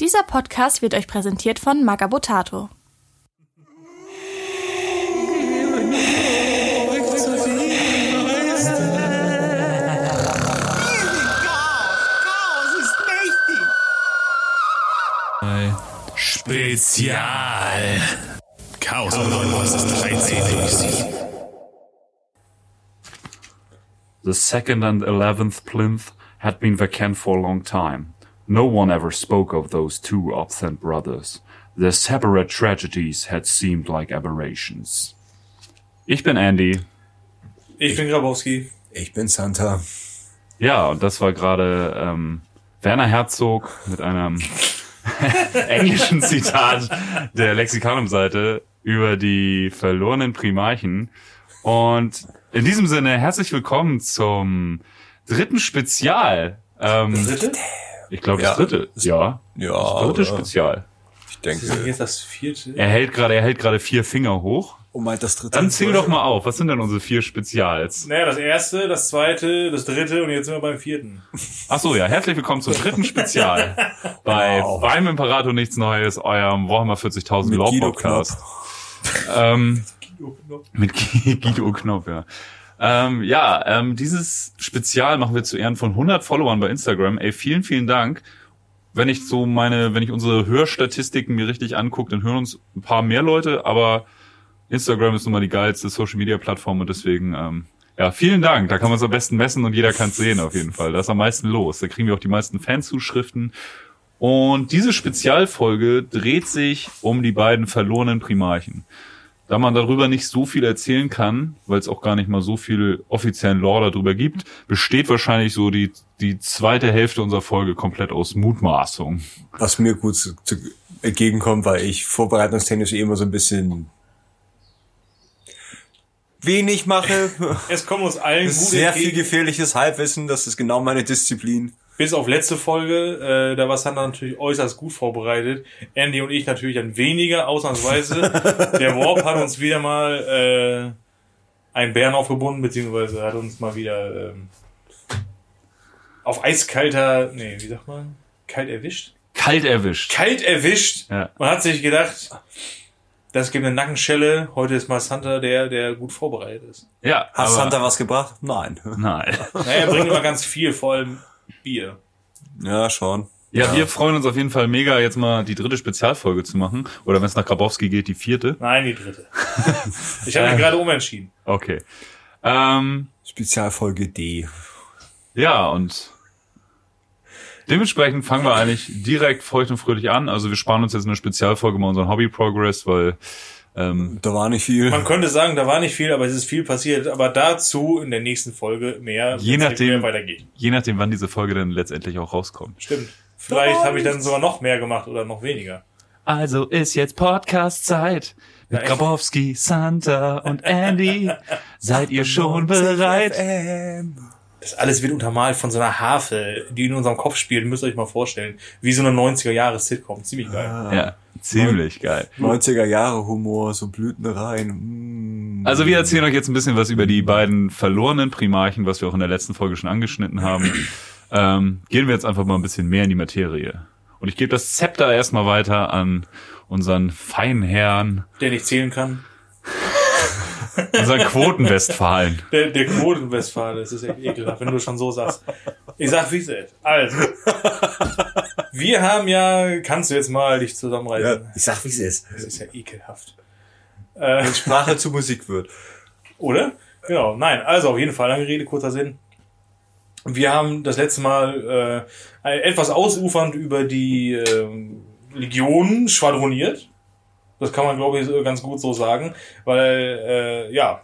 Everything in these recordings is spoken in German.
Dieser Podcast wird euch präsentiert von Magabotato. Spezial. Chaos was ist 13 The second and eleventh plinth had been vacant for a long time. No one ever spoke of those two absent brothers. Their separate tragedies had seemed like aberrations. Ich bin Andy. Ich bin Grabowski. Ich bin Santa. Ja, und das war gerade ähm, Werner Herzog mit einem englischen Zitat der Lexikanum-Seite über die verlorenen Primarchen. Und in diesem Sinne herzlich willkommen zum dritten Spezial. Ähm, Dritte? Ich glaube, das Ja. dritte. Ja. Ja, Das dritte oder? Spezial. Ich Das ist denke, jetzt das vierte. Er hält gerade, er hält gerade vier Finger hoch. oh mein, das dritte. Dann zähl doch mal auf. Was sind denn unsere vier Spezials? Naja, das erste, das zweite, das dritte und jetzt sind wir beim vierten. Ach so, ja. Herzlich willkommen zum dritten Spezial bei Wow. beim Imperator nichts Neues, eurem Warhammer 40.000 Mit Law Guido Podcast. Ähm, mit Guido Knopf, ja. Ähm, ja, ähm, dieses Spezial machen wir zu Ehren von 100 Followern bei Instagram. Ey, vielen, vielen Dank. Wenn ich so meine, wenn ich unsere Hörstatistiken mir richtig angucke, dann hören uns ein paar mehr Leute, aber Instagram ist nun mal die geilste Social Media Plattform und deswegen, ähm, ja, vielen Dank. Da kann man es am besten messen und jeder kann es sehen auf jeden Fall. Da ist am meisten los. Da kriegen wir auch die meisten Fanzuschriften. Und diese Spezialfolge dreht sich um die beiden verlorenen Primarchen. Da man darüber nicht so viel erzählen kann, weil es auch gar nicht mal so viel offiziellen Lore darüber gibt, besteht wahrscheinlich so die, die zweite Hälfte unserer Folge komplett aus Mutmaßung. Was mir gut zu, zu entgegenkommt, weil ich vorbereitungstechnisch eh immer so ein bisschen wenig mache. Es kommt uns allen gut Sehr viel entgegen, gefährliches Halbwissen, das ist genau meine Disziplin. Bis auf letzte Folge. Äh, da war Sandra natürlich äußerst gut vorbereitet. Andy und ich natürlich dann weniger, ausnahmsweise. Der Warp hat uns wieder mal äh, einen Bären aufgebunden, beziehungsweise hat uns mal wieder ähm, auf eiskalter, nee, wie sagt man? Kalt erwischt? Kalt erwischt. Kalt erwischt. Ja. Man hat sich gedacht, das gibt eine Nackenschelle. Heute ist mal Santa der, der gut vorbereitet ist. Ja, Hat Santa was gebracht? Nein. Nein. Naja, er bringt immer ganz viel, vor allem Bier. Ja, schon. Ja, wir freuen uns auf jeden Fall mega, jetzt mal die dritte Spezialfolge zu machen. Oder wenn es nach Grabowski geht, die vierte. Nein, die dritte. Ich habe mich gerade umentschieden. Okay. Ähm, Spezialfolge D. Ja, und dementsprechend fangen wir eigentlich direkt feucht und fröhlich an. Also wir sparen uns jetzt eine Spezialfolge mal unseren Hobby-Progress, weil ähm, Da war nicht viel. Man könnte sagen, da war nicht viel, aber es ist viel passiert. Aber dazu in der nächsten Folge mehr, Je nachdem- mehr weitergeht. je nachdem, wann diese Folge dann letztendlich auch rauskommt. Stimmt. Vielleicht habe ich dann sogar noch mehr gemacht oder noch weniger. Also ist jetzt Podcast-Zeit mit? Grabowski, Santa und Andy. Seid ihr schon bereit? FM. Das alles wird untermalt von so einer Harfe, die in unserem Kopf spielt. Müsst ihr euch mal vorstellen. Wie so eine 90er-Jahres-Sitcom. Ziemlich geil. Ja, ziemlich geil. 90er Jahre Humor, so Blütenreihen. Mm. Also wir erzählen euch jetzt ein bisschen was über die beiden verlorenen Primarchen, was wir auch in der letzten Folge schon angeschnitten haben. Ähm, gehen wir jetzt einfach mal ein bisschen mehr in die Materie. Und ich gebe das Zepter erstmal weiter an unseren feinen Herrn, Der nicht zählen kann. Unseren Quoten-Westfalen. Der, der Quotenwestfale, das ist echt ekelhaft, wenn du schon so sagst. Ich sag, wie es ist. Also. Wir haben ja, kannst du jetzt mal dich Ja, zusammenreißen? ich sag, wie es ist. Das ist ja ekelhaft. Äh, Wenn Sprache zu Musik wird. oder? Genau, nein, also auf jeden Fall, lange Rede, kurzer Sinn. Wir haben das letzte Mal äh, etwas ausufernd über die ähm, Legionen schwadroniert. Das kann man, glaube ich, ganz gut so sagen, weil, äh, ja,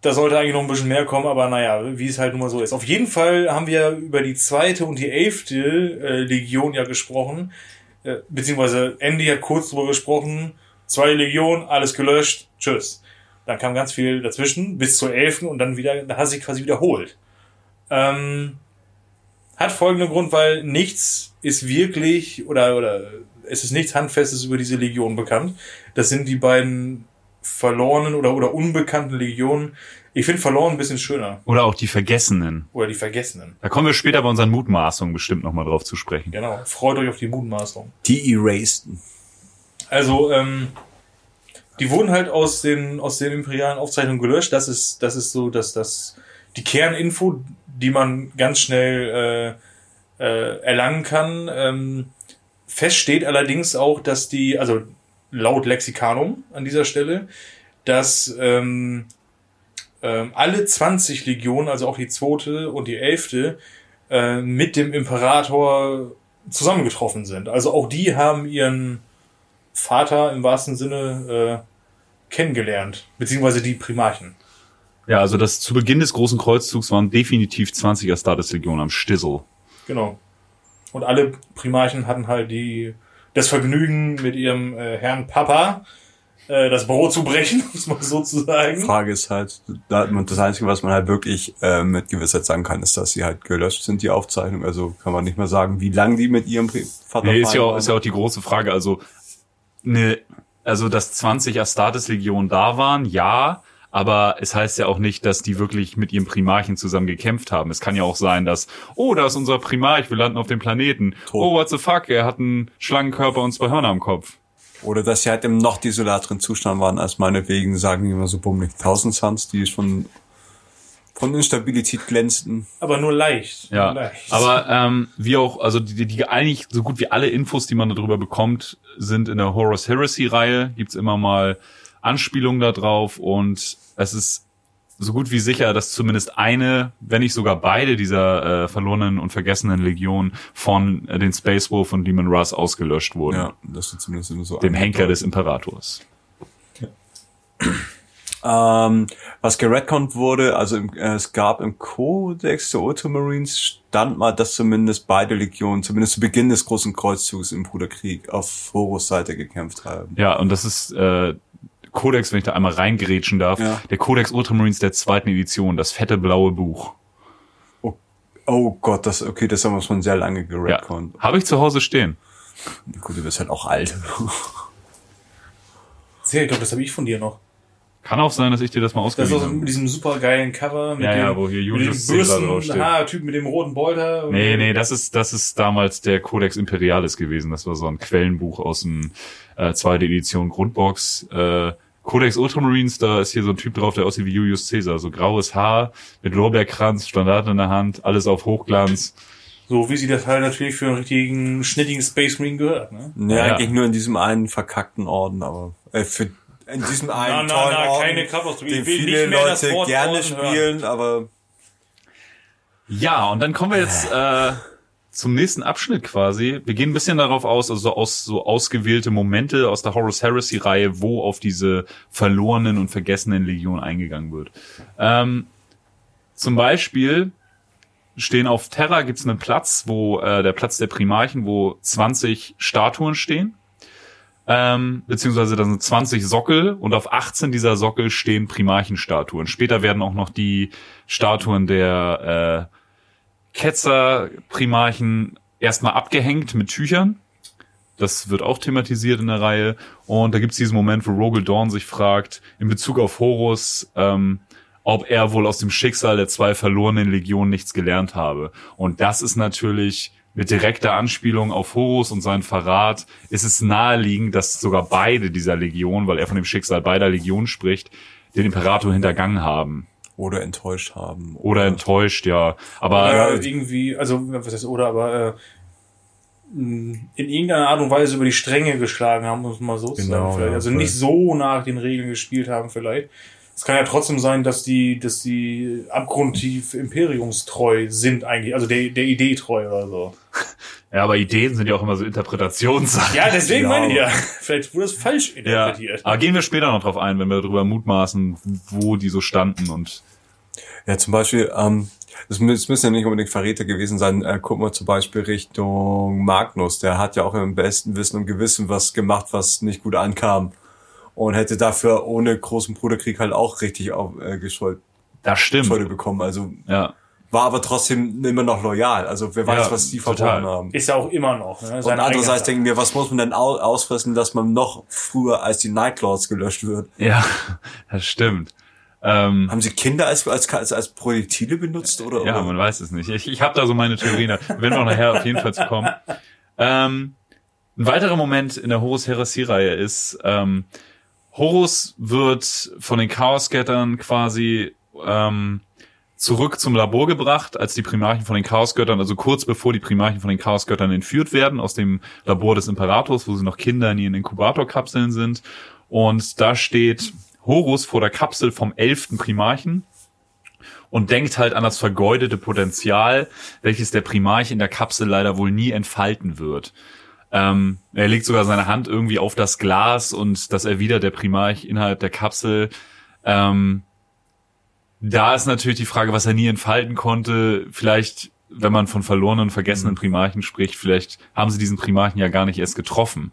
da sollte eigentlich noch ein bisschen mehr kommen, aber naja, wie es halt nun mal so ist. Auf jeden Fall haben wir über die zweite und die elfte äh, Legion ja gesprochen, äh, beziehungsweise Andy hat kurz drüber gesprochen, zwei Legionen, alles gelöscht, tschüss. Dann kam ganz viel dazwischen, bis zur elften und dann wieder, da hat sich quasi wiederholt. Ähm, hat folgenden Grund, weil nichts ist wirklich, oder, oder es ist nichts Handfestes über diese Legion bekannt. Das sind die beiden verlorenen oder, oder unbekannten Legionen Ich finde verloren ein bisschen schöner. Oder auch die Vergessenen. Oder die Vergessenen. Da kommen wir später bei unseren Mutmaßungen bestimmt nochmal drauf zu sprechen. Genau. Freut euch auf die Mutmaßung. Die Eraseden. Also, ähm, die wurden halt aus den, aus den imperialen Aufzeichnungen gelöscht. Das ist, das ist so, dass das die Kerninfo, die man ganz schnell äh, äh, erlangen kann. Ähm, fest steht allerdings auch, dass die, also laut Lexikanum an dieser Stelle, dass ähm, ähm, alle 20 Legionen, also auch die zweite und die elfte, äh, mit dem Imperator zusammengetroffen sind. Also auch die haben ihren Vater im wahrsten Sinne äh, kennengelernt, beziehungsweise die Primarchen. Ja, also das zu Beginn des großen Kreuzzugs waren definitiv 20er Statuslegionen am Stissel. Genau. Und alle Primarchen hatten halt die das Vergnügen mit ihrem äh, Herrn Papa äh, das Brot zu brechen, muss man sozusagen. Frage ist halt, da- das Einzige, was man halt wirklich äh, mit Gewissheit sagen kann, ist, dass sie halt gelöscht sind, die Aufzeichnung. Also kann man nicht mehr sagen, wie lange die mit ihrem Pri- Vater Nee, ist ja, auch, ist ja auch die große Frage. Also, ne, also dass 20 Astartes-Legionen da waren, ja, aber es heißt ja auch nicht, dass die wirklich mit ihrem Primarchen zusammen gekämpft haben. Es kann ja auch sein, dass, oh, da ist unser Primarch, wir landen auf dem Planeten. Oh, what the fuck, er hat einen Schlangenkörper und zwei Hörner am Kopf. Oder dass sie halt im noch desolateren Zustand waren, als meinetwegen, sagen wir mal so bummelig, 1000 Suns, die schon von Instabilität glänzten. Aber nur leicht. Ja, nur leicht. aber ähm, wie auch, also die, die eigentlich so gut wie alle Infos, die man darüber bekommt, sind in der Horus Heresy Reihe. Gibt's immer mal Anspielungen da drauf und es ist so gut wie sicher, dass zumindest eine, wenn nicht sogar beide dieser äh, verlorenen und vergessenen Legionen von äh, den Space Wolf und Demon Russ ausgelöscht wurden. Ja, das ist zumindest immer so. Dem Henker des Imperators. Ähm, was geredconnt wurde, also im, äh, es gab im Kodex der Ultramarines stand mal, dass zumindest beide Legionen, zumindest zu Beginn des großen Kreuzzugs im Bruderkrieg auf Horus Seite gekämpft haben. Ja, und das ist äh, Codex, wenn ich da einmal reingerätschen darf, Ja. der Codex Ultramarines der zweiten Edition, das fette blaue Buch. Oh, oh Gott, das okay, das haben wir schon sehr lange Ja, geredconnt. habe ich zu Hause stehen. Gut, du bist halt auch alt. Sehr, ich glaube, das habe ich von dir noch. Kann auch sein, dass ich dir das mal Das ist ausgeliehen auch habe. mit diesem super geilen Cover, mit Ja, dem, ja, wo hier mit Julius dem Caesar Bürsten, draufsteht. ha, Typ mit dem roten Bolter. und- Nee, nee, das ist, das ist damals der Codex Imperialis gewesen. Das war so ein Quellenbuch aus dem äh, zweite Edition Grundbox. Äh, Codex Ultramarines, da ist hier so ein Typ drauf, der aussieht wie Julius Caesar. So graues Haar, mit Lorbeerkranz, Standard in der Hand, alles auf Hochglanz. So wie sie das halt natürlich für einen richtigen, schnittigen Space Marine gehört, ne? Nee, Ja, ja. eigentlich nur in diesem einen verkackten Orden, aber äh, für in diesem einen na, tollen na, Orden, keine den will viele nicht mehr das Leute Wort gerne Orden hören. spielen, aber Ja, und dann kommen wir jetzt äh, zum nächsten Abschnitt quasi. Wir gehen ein bisschen darauf aus, also aus so ausgewählte Momente aus der Horus Heresy Reihe, wo auf diese verlorenen und vergessenen Legionen eingegangen wird. Ähm, zum Beispiel stehen auf Terra gibt's einen Platz, wo äh, der Platz der Primarchen, wo 20 Statuen stehen. Ähm, beziehungsweise da sind 20 Sockel und auf 18 dieser Sockel stehen Primarchenstatuen. Später werden auch noch die Statuen der äh, Ketzer-Primarchen erstmal abgehängt mit Tüchern. Das wird auch thematisiert in der Reihe. Und da gibt's diesen Moment, wo Rogel Dawn sich fragt, in Bezug auf Horus, ähm, ob er wohl aus dem Schicksal der zwei verlorenen Legionen nichts gelernt habe. Und das ist natürlich mit direkter Anspielung auf Horus und seinen Verrat, ist es naheliegend, dass sogar beide dieser Legionen, weil er von dem Schicksal beider Legionen spricht, den Imperator hintergangen haben. oder enttäuscht haben. Oder enttäuscht, ja. Aber Oder irgendwie, also, was heißt, oder, aber, äh, in irgendeiner Art und Weise über die Stränge geschlagen haben, muss man mal so Genau, sagen. Vielleicht. ja, also voll. nicht so nach den Regeln gespielt haben, vielleicht. Es kann ja trotzdem sein, dass die, dass die abgrundtief imperiumstreu sind eigentlich, also der, der Idee treu oder so. Ja, aber Ideen sind ja auch immer so Interpretationssachen. Ja, deswegen Ja, meine ich ja. Vielleicht wurde es falsch Ja, interpretiert. aber gehen wir später noch drauf ein, wenn wir darüber mutmaßen, wo die so standen und Ja, zum Beispiel, ähm, es müssen ja nicht unbedingt Verräter gewesen sein. Äh, gucken wir zum Beispiel Richtung Magnus. Der hat ja auch im besten Wissen und Gewissen was gemacht, was nicht gut ankam. Und hätte dafür ohne großen Bruderkrieg halt auch richtig auf, äh, Geschuld, das stimmt. Schulde bekommen. Also Ja. war aber trotzdem immer noch loyal. Also wer weiß, Ja, was die verbrochen haben. Ist ja auch immer noch. Ne? Und Seine andererseits eigene denken wir, was muss man denn au ausfressen, dass man noch früher als die Nightlords gelöscht wird? Ja, das stimmt. Ähm, Haben sie Kinder als, als, als, als Projektile benutzt oder? ja, oder? man weiß es nicht. Ich, ich habe da so meine Theorien, wir auch nachher auf jeden Fall zu kommen. Ähm, ein weiterer Moment in der Horus Heresy-Reihe ist, ähm, Horus wird von den Chaosgöttern quasi ähm, zurück zum Labor gebracht, als die Primarchen von den Chaosgöttern, also kurz bevor die Primarchen von den Chaosgöttern entführt werden aus dem Labor des Imperators, wo sie noch Kinder in ihren Inkubatorkapseln sind. Und da steht Horus vor der Kapsel vom elften Primarchen und denkt halt an das vergeudete Potenzial, welches der Primarch in der Kapsel leider wohl nie entfalten wird. Ähm, er legt sogar seine Hand irgendwie auf das Glas und das erwidert der Primarch innerhalb der Kapsel. Ähm, da ist natürlich die Frage, was er nie entfalten konnte. Vielleicht, wenn man von verlorenen und vergessenen Primarchen spricht, vielleicht haben sie diesen Primarchen ja gar nicht erst getroffen.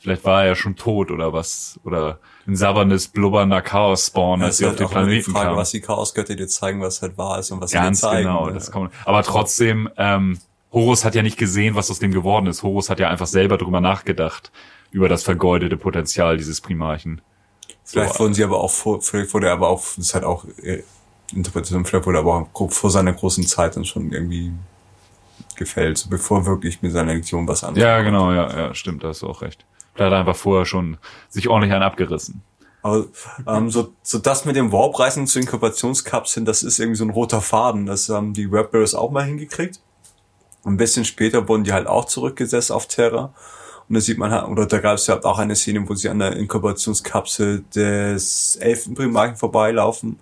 Vielleicht war er ja schon tot oder was. Oder ein sabberndes, blubbernder Chaos-Spawn, Ja, als sie auf halt den auch immer die Planeten Frage, kamen. was die Chaosgötter dir zeigen, was halt wahr ist und was Ganz sie dir zeigen. genau. ne? Das kommt. Aber trotzdem, ähm, Horus hat ja nicht gesehen, was aus dem geworden ist. Horus hat ja einfach selber drüber nachgedacht, über das vergeudete Potenzial dieses Primarchen. Vielleicht So, wurden sie aber auch vor, vielleicht wurde er aber auch, das ist halt auch äh, Interpretation, vielleicht wurde er aber auch vor seiner großen Zeit dann schon irgendwie gefällt, so bevor wirklich mit seiner Lektion was anderes. Ja, genau, ja, ja, stimmt, da hast du auch recht. Da hat er einfach vorher schon sich ordentlich einen abgerissen. Aber ähm, so, so das mit dem Warp-Reisen zu Inkubationskapseln, das ist irgendwie so ein roter Faden. Das haben die Webbearers auch mal hingekriegt. Ein bisschen später wurden die halt auch zurückgesetzt auf Terra. Und da sieht man halt, oder da gab es ja auch eine Szene, wo sie an der Inkubationskapsel des elften Primarchen vorbeilaufen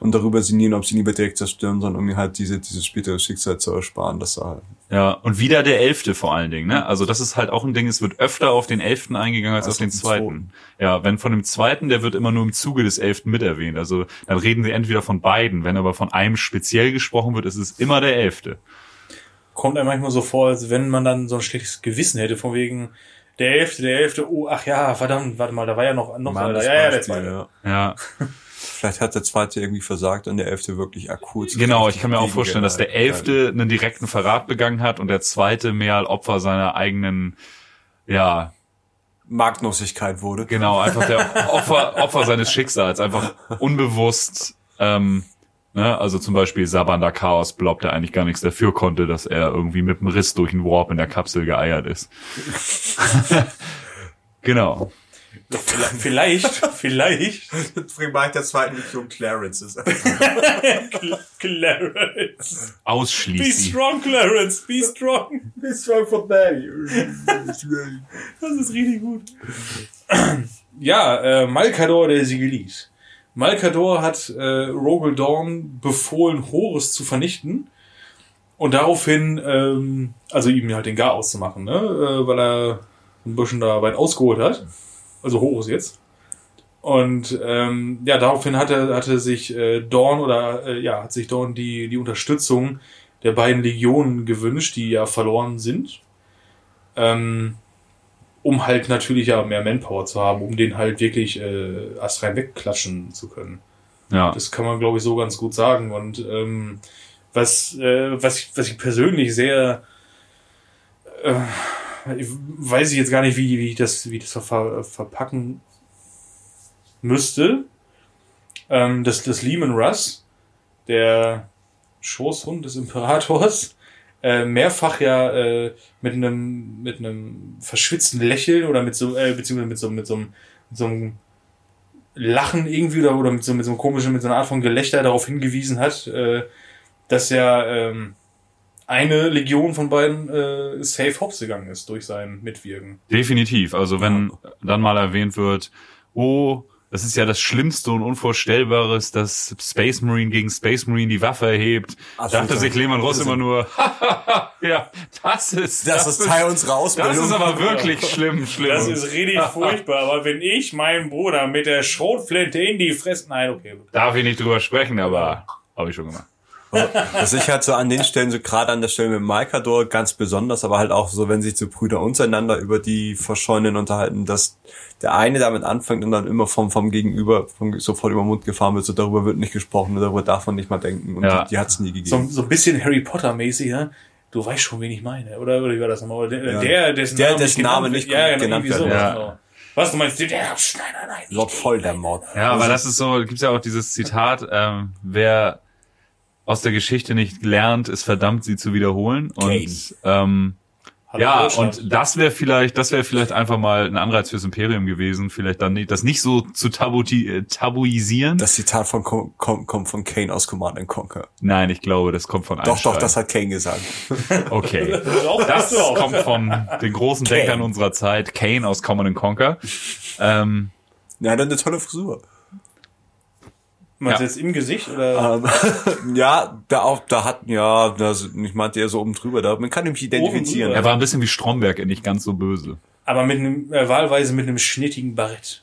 und darüber sinnieren, ob sie lieber direkt zerstören, sondern um mir halt diese, dieses spätere Schicksal zu ersparen. Das war halt Ja, und wieder der Elfte vor allen Dingen, ne? Also das ist halt auch ein Ding, es wird öfter auf den Elften eingegangen als Als auf den den Zweiten. Ja, wenn von dem Zweiten, der wird immer nur im Zuge des Elften mit erwähnt. Also dann reden sie entweder von beiden. Wenn aber von einem speziell gesprochen wird, ist es immer der Elfte. Kommt einem manchmal so vor, als wenn man dann so ein schlechtes Gewissen hätte, von wegen der Elfte, der Elfte, oh, ach ja, verdammt, warte mal, da war ja noch, noch einer. Mann, Ja, ja, der zweite. ja. Ja, Vielleicht hat der zweite irgendwie versagt und der elfte wirklich akut. genau. Ich kann mir auch vorstellen, dass der. Elfte einen direkten Verrat begangen hat und der Zweite mehr als Opfer seiner eigenen, ja, Magnussigkeit wurde. Genau, einfach der Opfer, Opfer seines Schicksals, einfach unbewusst, ähm, ne, also zum Beispiel Sabanda Chaos Blob, der eigentlich gar nichts dafür konnte, dass er irgendwie mit einem Riss durch einen Warp in der Kapsel geeiert ist. genau. Vielleicht, vielleicht, Primarch der zweiten Legion Clarence ist. Cl- Clarence. Be Ausschließen. strong, Clarence, be strong. strong for daddy. Das ist richtig gut. Ja, äh, Malkador der Sigilis. Malkador hat äh, Rogel Dawn befohlen, Horus zu vernichten. Und daraufhin, ähm, also ihm halt den Gar auszumachen, ne? Äh, weil er ein bisschen da weit ausgeholt hat. Also Horus jetzt. Und ähm, ja, daraufhin hatte, hatte sich äh, Dorn oder äh, ja, hat sich Dorn die, die Unterstützung der beiden Legionen gewünscht, die ja verloren sind. Ähm, um halt natürlich ja mehr Manpower zu haben, um den halt wirklich äh, astrein wegklatschen zu können. Ja. Das kann man, glaube ich, so ganz gut sagen. Und ähm, was, äh, was, ich, was ich persönlich sehr äh, ich weiß ich jetzt gar nicht, wie, wie ich das, wie das ver, verpacken müsste. Ähm, das, das Lehman Russ, der Schoßhund des Imperators, äh, mehrfach ja äh, mit einem mit einem verschwitzten Lächeln oder mit so äh, beziehungsweise mit so mit so einem, mit so einem Lachen irgendwie oder, oder mit so mit so einem komischen mit so einer Art von Gelächter darauf hingewiesen hat, äh, dass ja ähm, eine Legion von beiden äh, safe hops gegangen ist durch sein Mitwirken. Definitiv. Also wenn dann mal erwähnt wird, oh, das ist ja das Schlimmste und Unvorstellbares, dass Space Marine gegen Space Marine die Waffe erhebt, Absolut. dachte sich Lehmann Ross immer nur, ja, das ist, Das ist Teil unserer Ausbildung. Das ist aber wirklich schlimm, schlimm. Das ist richtig furchtbar, aber wenn ich meinen Bruder mit der Schrotflinte in die Fresse... Nein, okay. Darf ich nicht drüber sprechen, aber habe ich schon gemacht. Was ich halt so an den Stellen, so gerade an der Stelle mit Malkador ganz besonders, aber halt auch so, wenn sich so Brüder untereinander über die Verschollenen unterhalten, dass der eine damit anfängt und dann immer vom, vom Gegenüber vom, sofort über den Mund gefahren wird, so darüber wird nicht gesprochen, darüber darf man nicht mal denken und Ja. die, die hat es nie gegeben. So, so ein bisschen Harry Potter-mäßig, ja? Du weißt schon, wen ich meine, oder? Oder wie war das nochmal? Der, Ja. der dessen Der, Name dessen nicht Name genannt nicht wird. ja, genau, genannt irgendwie wird, ja. genau. Was, du meinst, der, nein, nein, nein. Lord Voldemort. Ja, aber das ist so, gibt's ja auch dieses Zitat, ähm, wer aus der Geschichte nicht lernt, ist verdammt, sie zu wiederholen. Kane. Und ähm, Hallo, ja, und das wäre vielleicht, das wäre vielleicht einfach mal ein Anreiz fürs Imperium gewesen, vielleicht dann nicht, das nicht so zu tabuti äh, tabuisieren. Das Zitat von Com- kommt von Kane aus Command and Conquer. Nein, ich glaube, das kommt von Doch, Einstein. doch, das hat Kane gesagt. Okay. Das kommt von den großen Kane. Denkern unserer Zeit, Kane aus Common and Conquer. Ähm, Ja, hat eine tolle Frisur. Meinst du Ja. jetzt im Gesicht oder? Ähm, ja, da auch, da hatten ja, das, ich meinte eher so oben drüber, da man kann mich identifizieren. drüber. er war ein bisschen wie Stromberg, nicht ganz so böse. Aber mit einem, äh, wahlweise mit einem schnittigen Barett.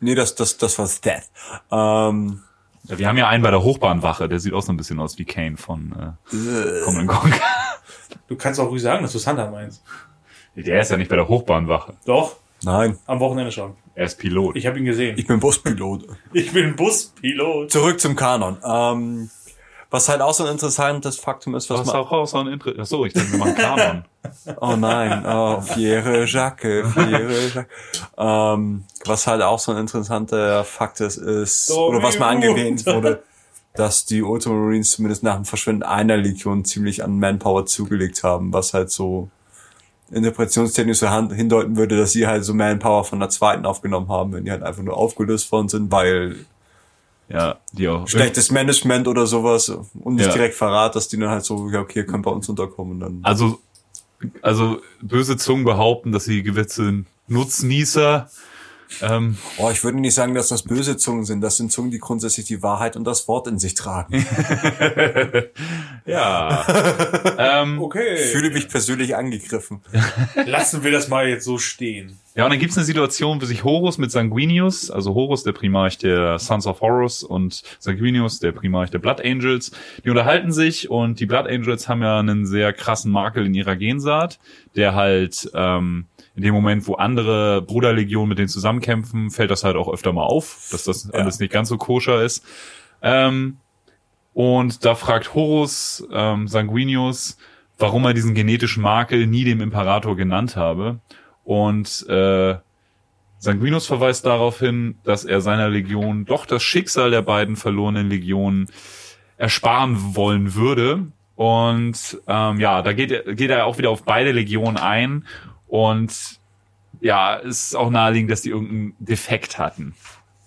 Nee, das, das, das war Death. Ähm, Ja, wir haben ja einen bei der Hochbahnwache, der sieht auch so ein bisschen aus wie Kane von äh, Common and Conquer. Du kannst auch ruhig sagen, dass du Santa meinst. Der ist ja nicht bei der Hochbahnwache. Doch, nein, am Wochenende schon. Er ist Pilot. Ich habe ihn gesehen. ich bin Buspilot. Ich bin Buspilot. Zurück zum Kanon. Ähm, was halt auch so ein interessantes Faktum ist, was Was man, auch raus an Inter Achso, ich denke, wir machen Kanon. oh nein, oh, Fiere Jacques, Fiere Jacques. Ähm, was halt auch so ein interessanter Fakt ist, ist, oder was mal angewähnt wurde, dass die Ultramarines zumindest nach dem Verschwinden einer Legion ziemlich an Manpower zugelegt haben, was halt so interpretationstechnisch so hindeuten würde, dass sie halt so Manpower von der zweiten aufgenommen haben, wenn die halt einfach nur aufgelöst worden sind, weil Ja, die auch. schlechtes Management oder sowas und nicht Ja. direkt Verrat, dass die dann halt so, ja, okay, können bei uns unterkommen dann. Also, also böse Zungen behaupten, dass sie gewisse Nutznießer ähm, Oh, ich würde nicht sagen, dass das böse Zungen sind. Das sind Zungen, die grundsätzlich die Wahrheit und das Wort in sich tragen. ja. ähm, Okay. Ich fühle mich persönlich angegriffen. Lassen wir das mal jetzt so stehen. Ja, und dann gibt's eine Situation, wo sich Horus mit Sanguinius, also Horus, der Primarch der Sons of Horus und Sanguinius, der Primarch der Blood Angels, die unterhalten sich und die Blood Angels haben ja einen sehr krassen Makel in ihrer Gensaat, der halt ähm, in dem Moment, wo andere Bruderlegionen mit denen zusammenkämpfen, fällt das halt auch öfter mal auf, dass das Ja. alles nicht ganz so koscher ist. Ähm, und da fragt Horus ähm, Sanguinius, warum er diesen genetischen Makel nie dem Imperator genannt habe. Und äh, Sanguinus verweist darauf hin, dass er seiner Legion doch das Schicksal der beiden verlorenen Legionen ersparen wollen würde. Und ähm, ja, da geht, geht er auch wieder auf beide Legionen ein. Und ja, es ist auch naheliegend, dass die irgendeinen Defekt hatten.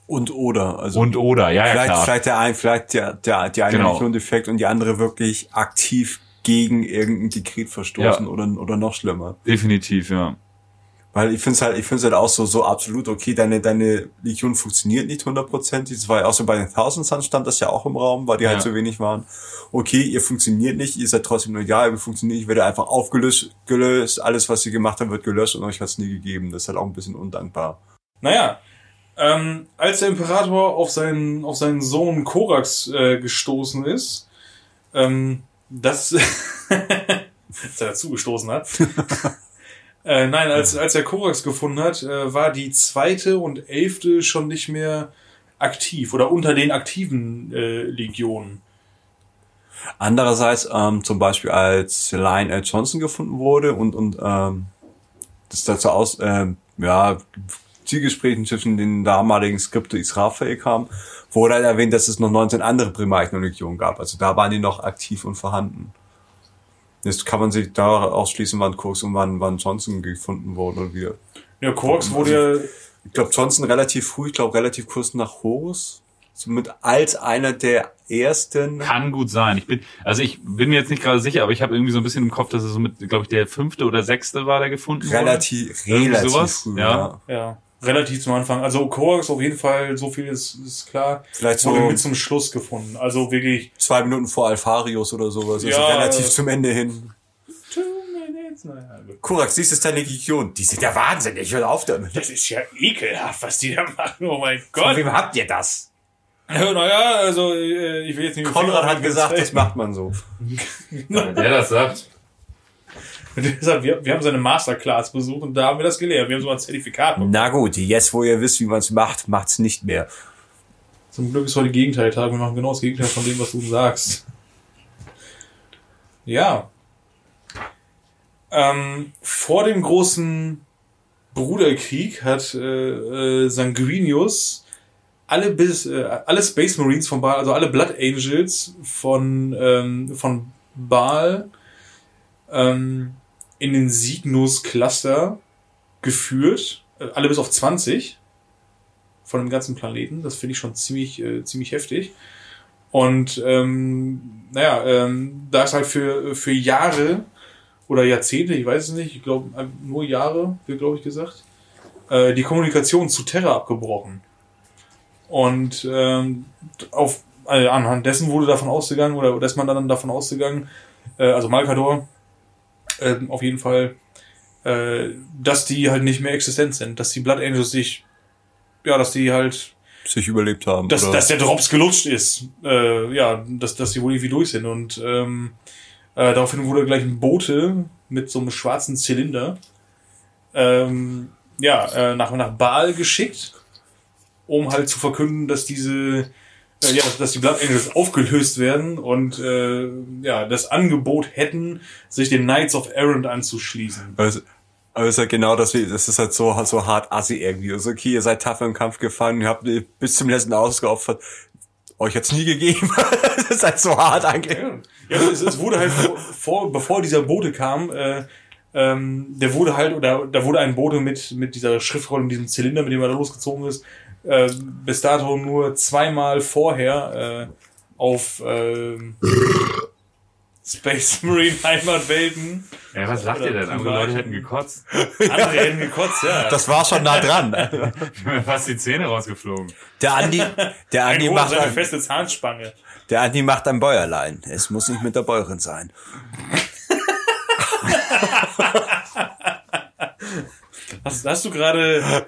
Und oder. Also Und oder, ja, ja vielleicht, klar. vielleicht der ein, vielleicht der, der, die eine Genau. Legion defekt und die andere wirklich aktiv gegen irgendein Dekret verstoßen Ja. oder, oder noch schlimmer. Definitiv, ja. Weil ich finde es halt, ich finde es halt auch so, so absolut okay, deine, deine Legion funktioniert nicht hundertprozentig. Das war ja auch so bei den Thousand Suns stand das ja auch im Raum, weil die Ja. halt so wenig waren. Okay, ihr funktioniert nicht, ihr seid trotzdem nur, ja, ihr funktioniert, ich werde einfach aufgelöst, gelöst, alles, was ihr gemacht habt, wird gelöscht und euch hat's nie gegeben. Das ist halt auch ein bisschen undankbar. Naja, ähm, als der Imperator auf seinen, auf seinen Sohn Korax äh, gestoßen ist, ähm, das, als er dazu gestoßen hat, äh, nein, als, als er Korax gefunden hat, äh, war die zweite und elfte schon nicht mehr aktiv oder unter den aktiven äh, Legionen. Andererseits, ähm, zum Beispiel als Lionel Johnson gefunden wurde und, und ähm, das dazu aus, ähm, ja, Zielgesprächen zwischen den damaligen Skripto Israel kam, wurde halt erwähnt, dass es noch 19 andere Primarchen und Legionen gab. Also da waren die noch aktiv und vorhanden. Jetzt kann man sich da ausschließen, wann Cooks und wann, wann Johnson gefunden wurde oder wieder. Ja, Korax wurde Ich glaube, Johnson relativ früh, ich glaube relativ kurz nach Horus, somit als einer der ersten. Kann gut sein. Ich bin, also ich bin mir jetzt nicht gerade sicher, aber ich habe irgendwie so ein bisschen im Kopf, dass es so mit, glaube ich, der fünfte oder sechste war, der gefunden wurde. Relativ, Irgendwie relativ sowas, früh, ja. ja. ja relativ zum Anfang. Also Korax auf jeden Fall, so viel ist, ist klar, Vielleicht wurde so mit zum Schluss gefunden. Also wirklich zwei Minuten vor Alfarius oder sowas. Also Ja, relativ äh, zum Ende hin. Naja. Korax, dies ist deine Legion. Die sind ja wahnsinnig. Hör auf damit. Das ist ja ekelhaft, was die da machen. Oh mein Von Gott. wem habt ihr das? Naja, also äh, ich will jetzt nicht. Konrad hat gesagt, das macht man so. Wer das sagt. Deshalb, wir, wir haben seine Masterclass besucht und da haben wir das gelernt. Wir haben so ein Zertifikat. bekommen. Na gut, jetzt wo ihr wisst, wie man es macht, macht's nicht mehr. Zum Glück ist heute Gegenteiltag. Wir machen genau das Gegenteil von dem, was du sagst. Ja. Ähm, vor dem großen Bruderkrieg hat äh, äh, Sanguinius alle bis äh, alle Space Marines von Baal, also alle Blood Angels von ähm, von Baal ähm, in den Cygnus Cluster geführt, äh, alle bis auf 20 von dem ganzen Planeten. Das finde ich schon ziemlich äh, ziemlich heftig. Und ähm, naja, ähm, da ist halt für für Jahre oder Jahrzehnte, ich weiß es nicht, ich glaube nur Jahre, wird glaube ich gesagt, äh, die Kommunikation zu Terra abgebrochen. Und ähm, auf äh, anhand dessen wurde davon ausgegangen, oder, ist man dann davon ausgegangen, äh, also Malkador, äh, auf jeden Fall, äh, dass die halt nicht mehr existent sind, dass die Blood Angels sich, ja, dass die halt, Sich überlebt haben. dass, oder? dass der Drops gelutscht ist, äh, ja, dass, dass die wohl irgendwie durch sind und ähm, äh, daraufhin wurde gleich ein Bote mit so einem schwarzen Zylinder ähm, ja, äh, nach, nach Baal geschickt, um halt zu verkünden, dass diese, ja, dass, die Blood Angels aufgelöst werden und äh, ja, das Angebot hätten, sich den Knights of Errant anzuschließen. Also, aber es ist halt genau das, wie- das ist halt so, so hart assi irgendwie. Also, okay, ihr seid tough im Kampf gefallen, ihr habt bis zum letzten ausgeopfert. Euch hat's nie gegeben. das ist halt so hart eigentlich. Ja, es, es wurde halt vor, vor, bevor dieser Bote kam, äh, ähm, der wurde halt, oder da wurde ein Bote mit, mit dieser Schriftrolle, mit diesem Zylinder, mit dem er da losgezogen ist, äh, bis dato nur zweimal vorher äh, auf ähm, Space Marine Heimatwelten. Ja, was lacht ihr denn? Andere Leute hätten gekotzt. Andere hätten gekotzt, ja. Das war schon nah dran. Mir fast die Zähne rausgeflogen. Der Andi, der ein Andi Hoch, macht seine ein, feste Zahnspange. der Andi macht ein Bäuerlein. Es muss nicht mit der Bäuerin sein. Hast, hast du gerade.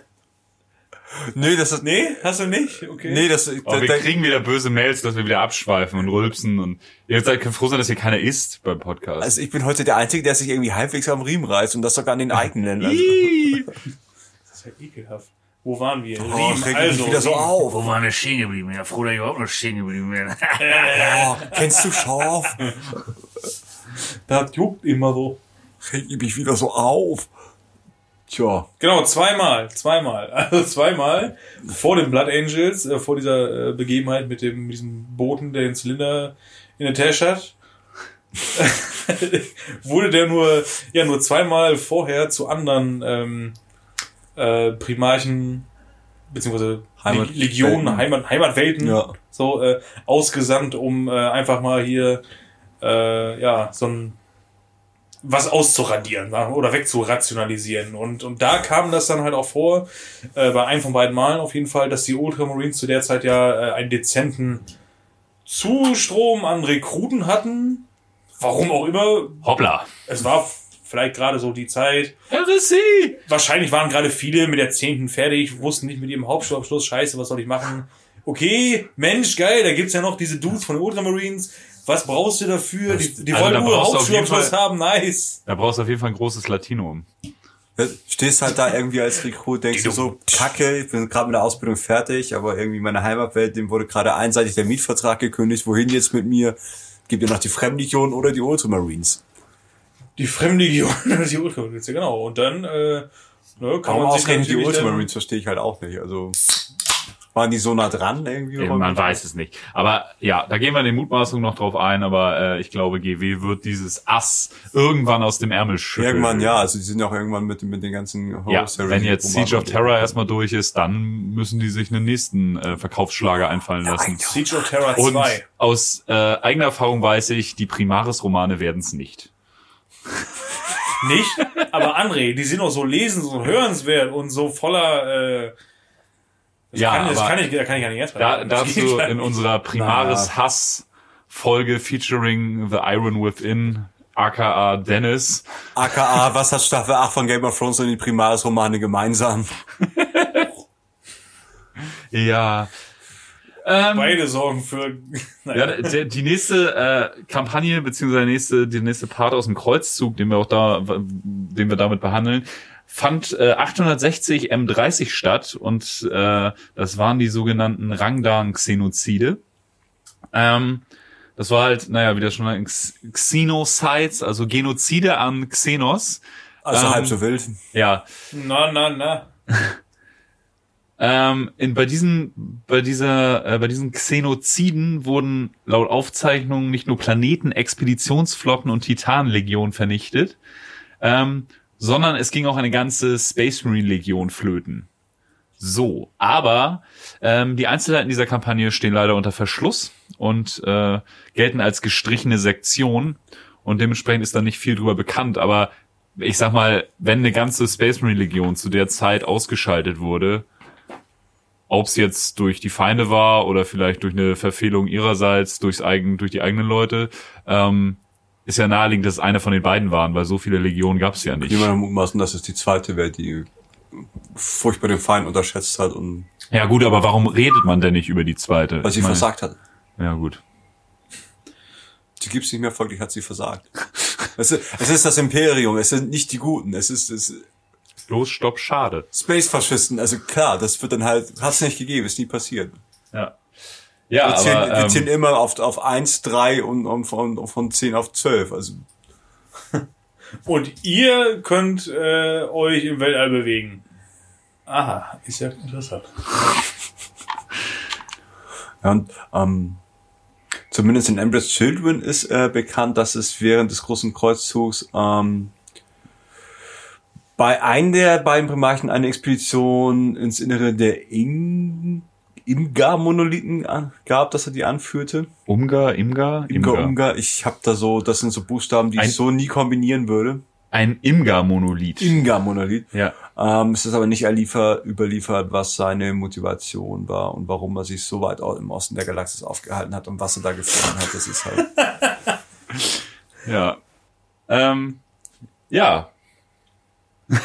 Nee, das ist, Nee, hast du nicht? Okay. nee, das, Oh, da, wir da, kriegen wieder böse Mails, dass wir wieder abschweifen und rülpsen und ihr seid froh sein, dass hier keiner isst beim Podcast. also ich bin heute der Einzige, der sich irgendwie halbwegs am Riemen reißt und das sogar an den eigenen. Also. Das ist ja ekelhaft. Wo waren wir? oh, Riemen, also. wieder so auf. Wo waren wir stehen geblieben? Ja, froh, dass ich überhaupt noch stehen geblieben bin. Oh, kennst du Schorf? Das juckt immer so. Reg ich mich wieder so auf. Tja. Genau, zweimal, zweimal. Also zweimal vor den Blood Angels, äh, vor dieser äh, Begebenheit mit dem mit diesem Boten, der den Zylinder in der Tasche hat, wurde der nur, ja, nur zweimal vorher zu anderen ähm, äh, Primarchen beziehungsweise Heimat- Leg- Legionen. Heimat, Heimatwelten Ja. so äh, ausgesandt, um äh, einfach mal hier äh, ja so ein was auszuradieren wir, oder wegzurationalisieren. Und, und da kam das dann halt auch vor, äh, bei einem von beiden Malen auf jeden Fall, dass die Ultramarines zu der Zeit ja äh, einen dezenten Zustrom an Rekruten hatten. Warum auch immer. Hoppla. Es war vielleicht gerade so die Zeit. Heresy! Wahrscheinlich waren gerade viele mit der zehnten fertig, wussten nicht mit ihrem Hauptschulabschluss, scheiße, was soll ich machen? Okay, Mensch, geil, da gibt's ja noch diese Dudes von den Ultramarines. Was brauchst du dafür? Die, die Also wollen da nur Hauptschulabschluss haben, nice. Da brauchst du auf jeden Fall ein großes Latinum. Stehst halt da irgendwie als Rekrut, denkst du so, kacke, ich bin gerade mit der Ausbildung fertig, aber irgendwie meine Heimatwelt, dem wurde gerade einseitig der Mietvertrag gekündigt, wohin jetzt mit mir? Gibt ja noch die Fremdlegion oder die Ultramarines. Die Fremdlegion, die Ultramarines, ja genau. Und dann, äh, ne, kann Warum man sich die Ultramarines, verstehe ich halt auch nicht. Also, waren die so nah dran irgendwie? Eben, man weiß es nicht. Aber ja, da gehen wir in den Mutmaßungen noch drauf ein, aber äh, ich glaube, GW wird dieses Ass irgendwann aus dem Ärmel schütteln. Irgendwann, ja, also die sind ja auch irgendwann mit, mit den ganzen Ja, Horror-Series wenn jetzt Siege of. Terror erstmal durch ist, dann müssen die sich einen nächsten äh, Verkaufsschlager einfallen lassen. Siege of Terror Und 2. aus äh, eigener Erfahrung weiß ich, die Primaris-Romane werden es nicht. Nicht? Aber André, die sind auch so lesens- und hörenswert und so voller, äh, das Ja, kann, das aber kann ich, da kann ich gar nicht Da ertragen. Das dazu in unserer Primaris-Hass-Folge featuring The Iron Within, aka Dennis. AKA, was hat Staffel 8 von Game of Thrones und die Primaris-Romane gemeinsam? Ja. Ähm, Beide sorgen für, Ja, naja. der, die nächste äh, Kampagne beziehungsweise der nächste, der nächste Part aus dem Kreuzzug, den wir auch da, den wir damit behandeln, fand äh, 860 M30 statt und äh, das waren die sogenannten Rangdan-Xenozide. Ähm, das war halt, naja, wie das schon Xenocides, also Genozide an Xenos. Also Ähm, halb so wild. Ja, Na, na, na. Ähm, in, bei diesen, bei dieser, äh, bei diesen Xenoziden wurden laut Aufzeichnungen nicht nur Planeten, Expeditionsflotten und Titanlegionen vernichtet, ähm, sondern es ging auch eine ganze Space Marine Legion flöten. So, aber ähm, die Einzelheiten dieser Kampagne stehen leider unter Verschluss und äh, gelten als gestrichene Sektion und dementsprechend ist da nicht viel drüber bekannt. Aber ich sag mal, wenn eine ganze Space Marine Legion zu der Zeit ausgeschaltet wurde, ob es jetzt durch die Feinde war oder vielleicht durch eine Verfehlung ihrerseits, durchs eigen, durch die eigenen Leute, ähm, ist ja naheliegend, dass es eine von den beiden waren, weil so viele Legionen gab es ja nicht. Niemand mutmaßen, dass es die zweite wäre, die furchtbar den Feind unterschätzt hat und Ja gut, aber warum redet man denn nicht über die zweite? weil sie Ich meine- versagt hat. Ja gut. Sie gibt's nicht mehr, folglich hat sie versagt. es, ist, es ist das Imperium, es sind nicht die Guten, es ist, es Los, stopp, schade. Space-Faschisten, also klar, das wird dann halt, hat's nicht gegeben, ist nie passiert. Ja. Ja, Wir zählen, aber, wir zählen ähm, immer auf, auf 1, 3 und, und von, von 10 auf 12. Also Und ihr könnt äh, euch im Weltall bewegen. Aha, ist ja interessant. Ja, und ähm, zumindest in Embrace Children ist äh, bekannt, dass es während des großen Kreuzzugs ähm, bei einem der beiden Primarchen eine Expedition ins Innere der In Imgar-Monolithen an- gab, dass er die anführte. Umgar, Imgar, Imgar, Imgar. Umgar. Ich habe da so, das sind so Buchstaben, die Ein- ich so nie kombinieren würde. Ein Imgar-Monolith. Imgar-Monolith. Ja. Ähm, es ist aber nicht erliefer, überliefert, was seine Motivation war und warum er sich so weit im Osten der Galaxis aufgehalten hat und was er da gefunden hat. Das ist halt. Ja. Ähm, ja.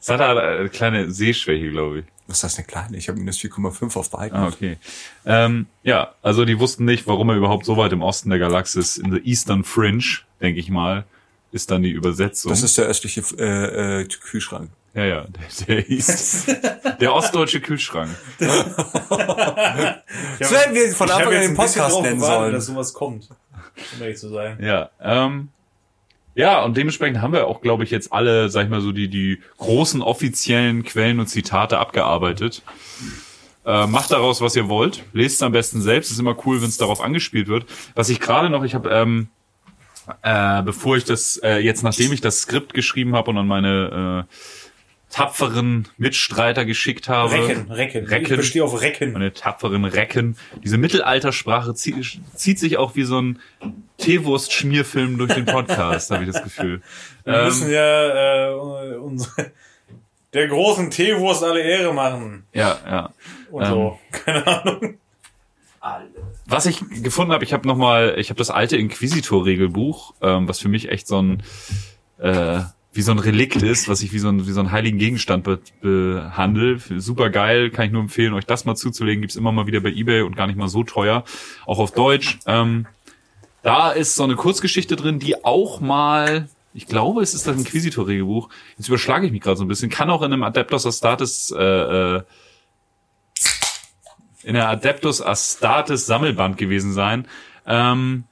Es hat halt eine kleine Sehschwäche, glaube ich. Was ist das eine kleine? Ich habe minus 4,5 auf beiden. Ah, okay. Ähm, ja, also die wussten nicht, warum er überhaupt so weit im Osten der Galaxis, in the Eastern Fringe, denke ich mal, ist dann die Übersetzung. Das ist der östliche äh, äh, Kühlschrank. ja, ja, der, der, East, der ostdeutsche Kühlschrank. Ich Das hätten wir von hab Anfang an den Podcast nennen sollen. dass sowas kommt. Um ehrlich zu sein. Ja, ähm, ja, und dementsprechend haben wir auch, glaube ich, jetzt alle, sag ich mal so, die, die großen offiziellen Quellen und Zitate abgearbeitet. Äh, macht daraus, was ihr wollt. Lest es am besten selbst. Ist immer cool, wenn es darauf angespielt wird. Was ich gerade noch, ich habe, ähm, äh, bevor ich das, äh, jetzt nachdem ich das Skript geschrieben habe und an meine äh, tapferen Mitstreiter geschickt habe. Recken, Recken. Recken. Ich bestehe auf Recken. Meine tapferen Recken. Diese Mittelaltersprache zieht, zieht sich auch wie so ein Teewurst-Schmierfilm durch den Podcast, habe ich das Gefühl. Wir müssen Ähm, ja äh, unsere, der großen Teewurst alle Ehre machen. ja, ja. Und so. Keine Ahnung. Was ich gefunden habe, ich habe noch mal, ich habe das alte Inquisitor-Regelbuch, ähm, was für mich echt so ein äh, wie so ein Relikt ist, was ich wie so ein, wie so einen heiligen Gegenstand be behandle. Super geil, kann ich nur empfehlen, euch das mal zuzulegen. Gibt's immer mal wieder bei eBay und gar nicht mal so teuer, auch auf Deutsch. Ähm, da ist so eine Kurzgeschichte drin, die auch mal, ich glaube, es ist das Inquisitor-Regelbuch. Jetzt überschlage ich mich gerade so ein bisschen. Kann auch in einem Adeptus Astartes äh, äh, in der Adeptus Astartes Sammelband gewesen sein. Ähm,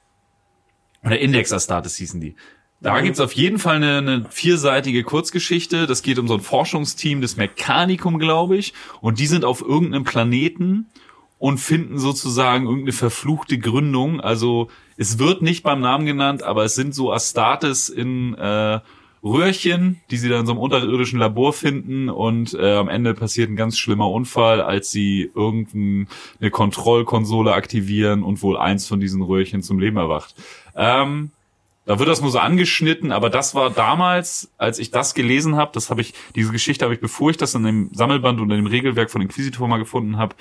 oder Index Astartes hießen die. Da gibt's auf jeden Fall eine, eine vierseitige Kurzgeschichte. Das geht um so ein Forschungsteam des Mechanicum, glaube ich. Und die sind auf irgendeinem Planeten und finden sozusagen irgendeine verfluchte Gründung. Also es wird nicht beim Namen genannt, aber es sind so Astartes in äh, Röhrchen, die sie dann in so einem unterirdischen Labor finden und äh, am Ende passiert ein ganz schlimmer Unfall, als sie irgendeine Kontrollkonsole aktivieren und wohl eins von diesen Röhrchen zum Leben erwacht. Ähm, da wird das nur so angeschnitten, aber das war damals, als ich das gelesen habe, das habe ich, diese Geschichte habe ich, bevor ich das in dem Sammelband und in dem Regelwerk von Inquisitor mal gefunden habe,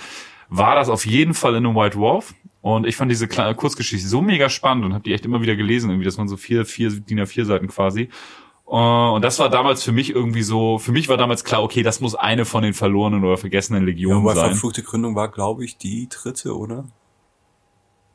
war das auf jeden Fall in einem White Dwarf. Und ich fand diese kleine Kurzgeschichte so mega spannend und habe die echt immer wieder gelesen, irgendwie, das waren so vier, vier DIN A4 Seiten quasi. Äh, Und das war damals für mich irgendwie so, für mich war damals klar, okay, das muss eine von den verlorenen oder vergessenen Ja, Legionen weil sein. verfluchte Gründung war, glaube ich, die dritte, oder?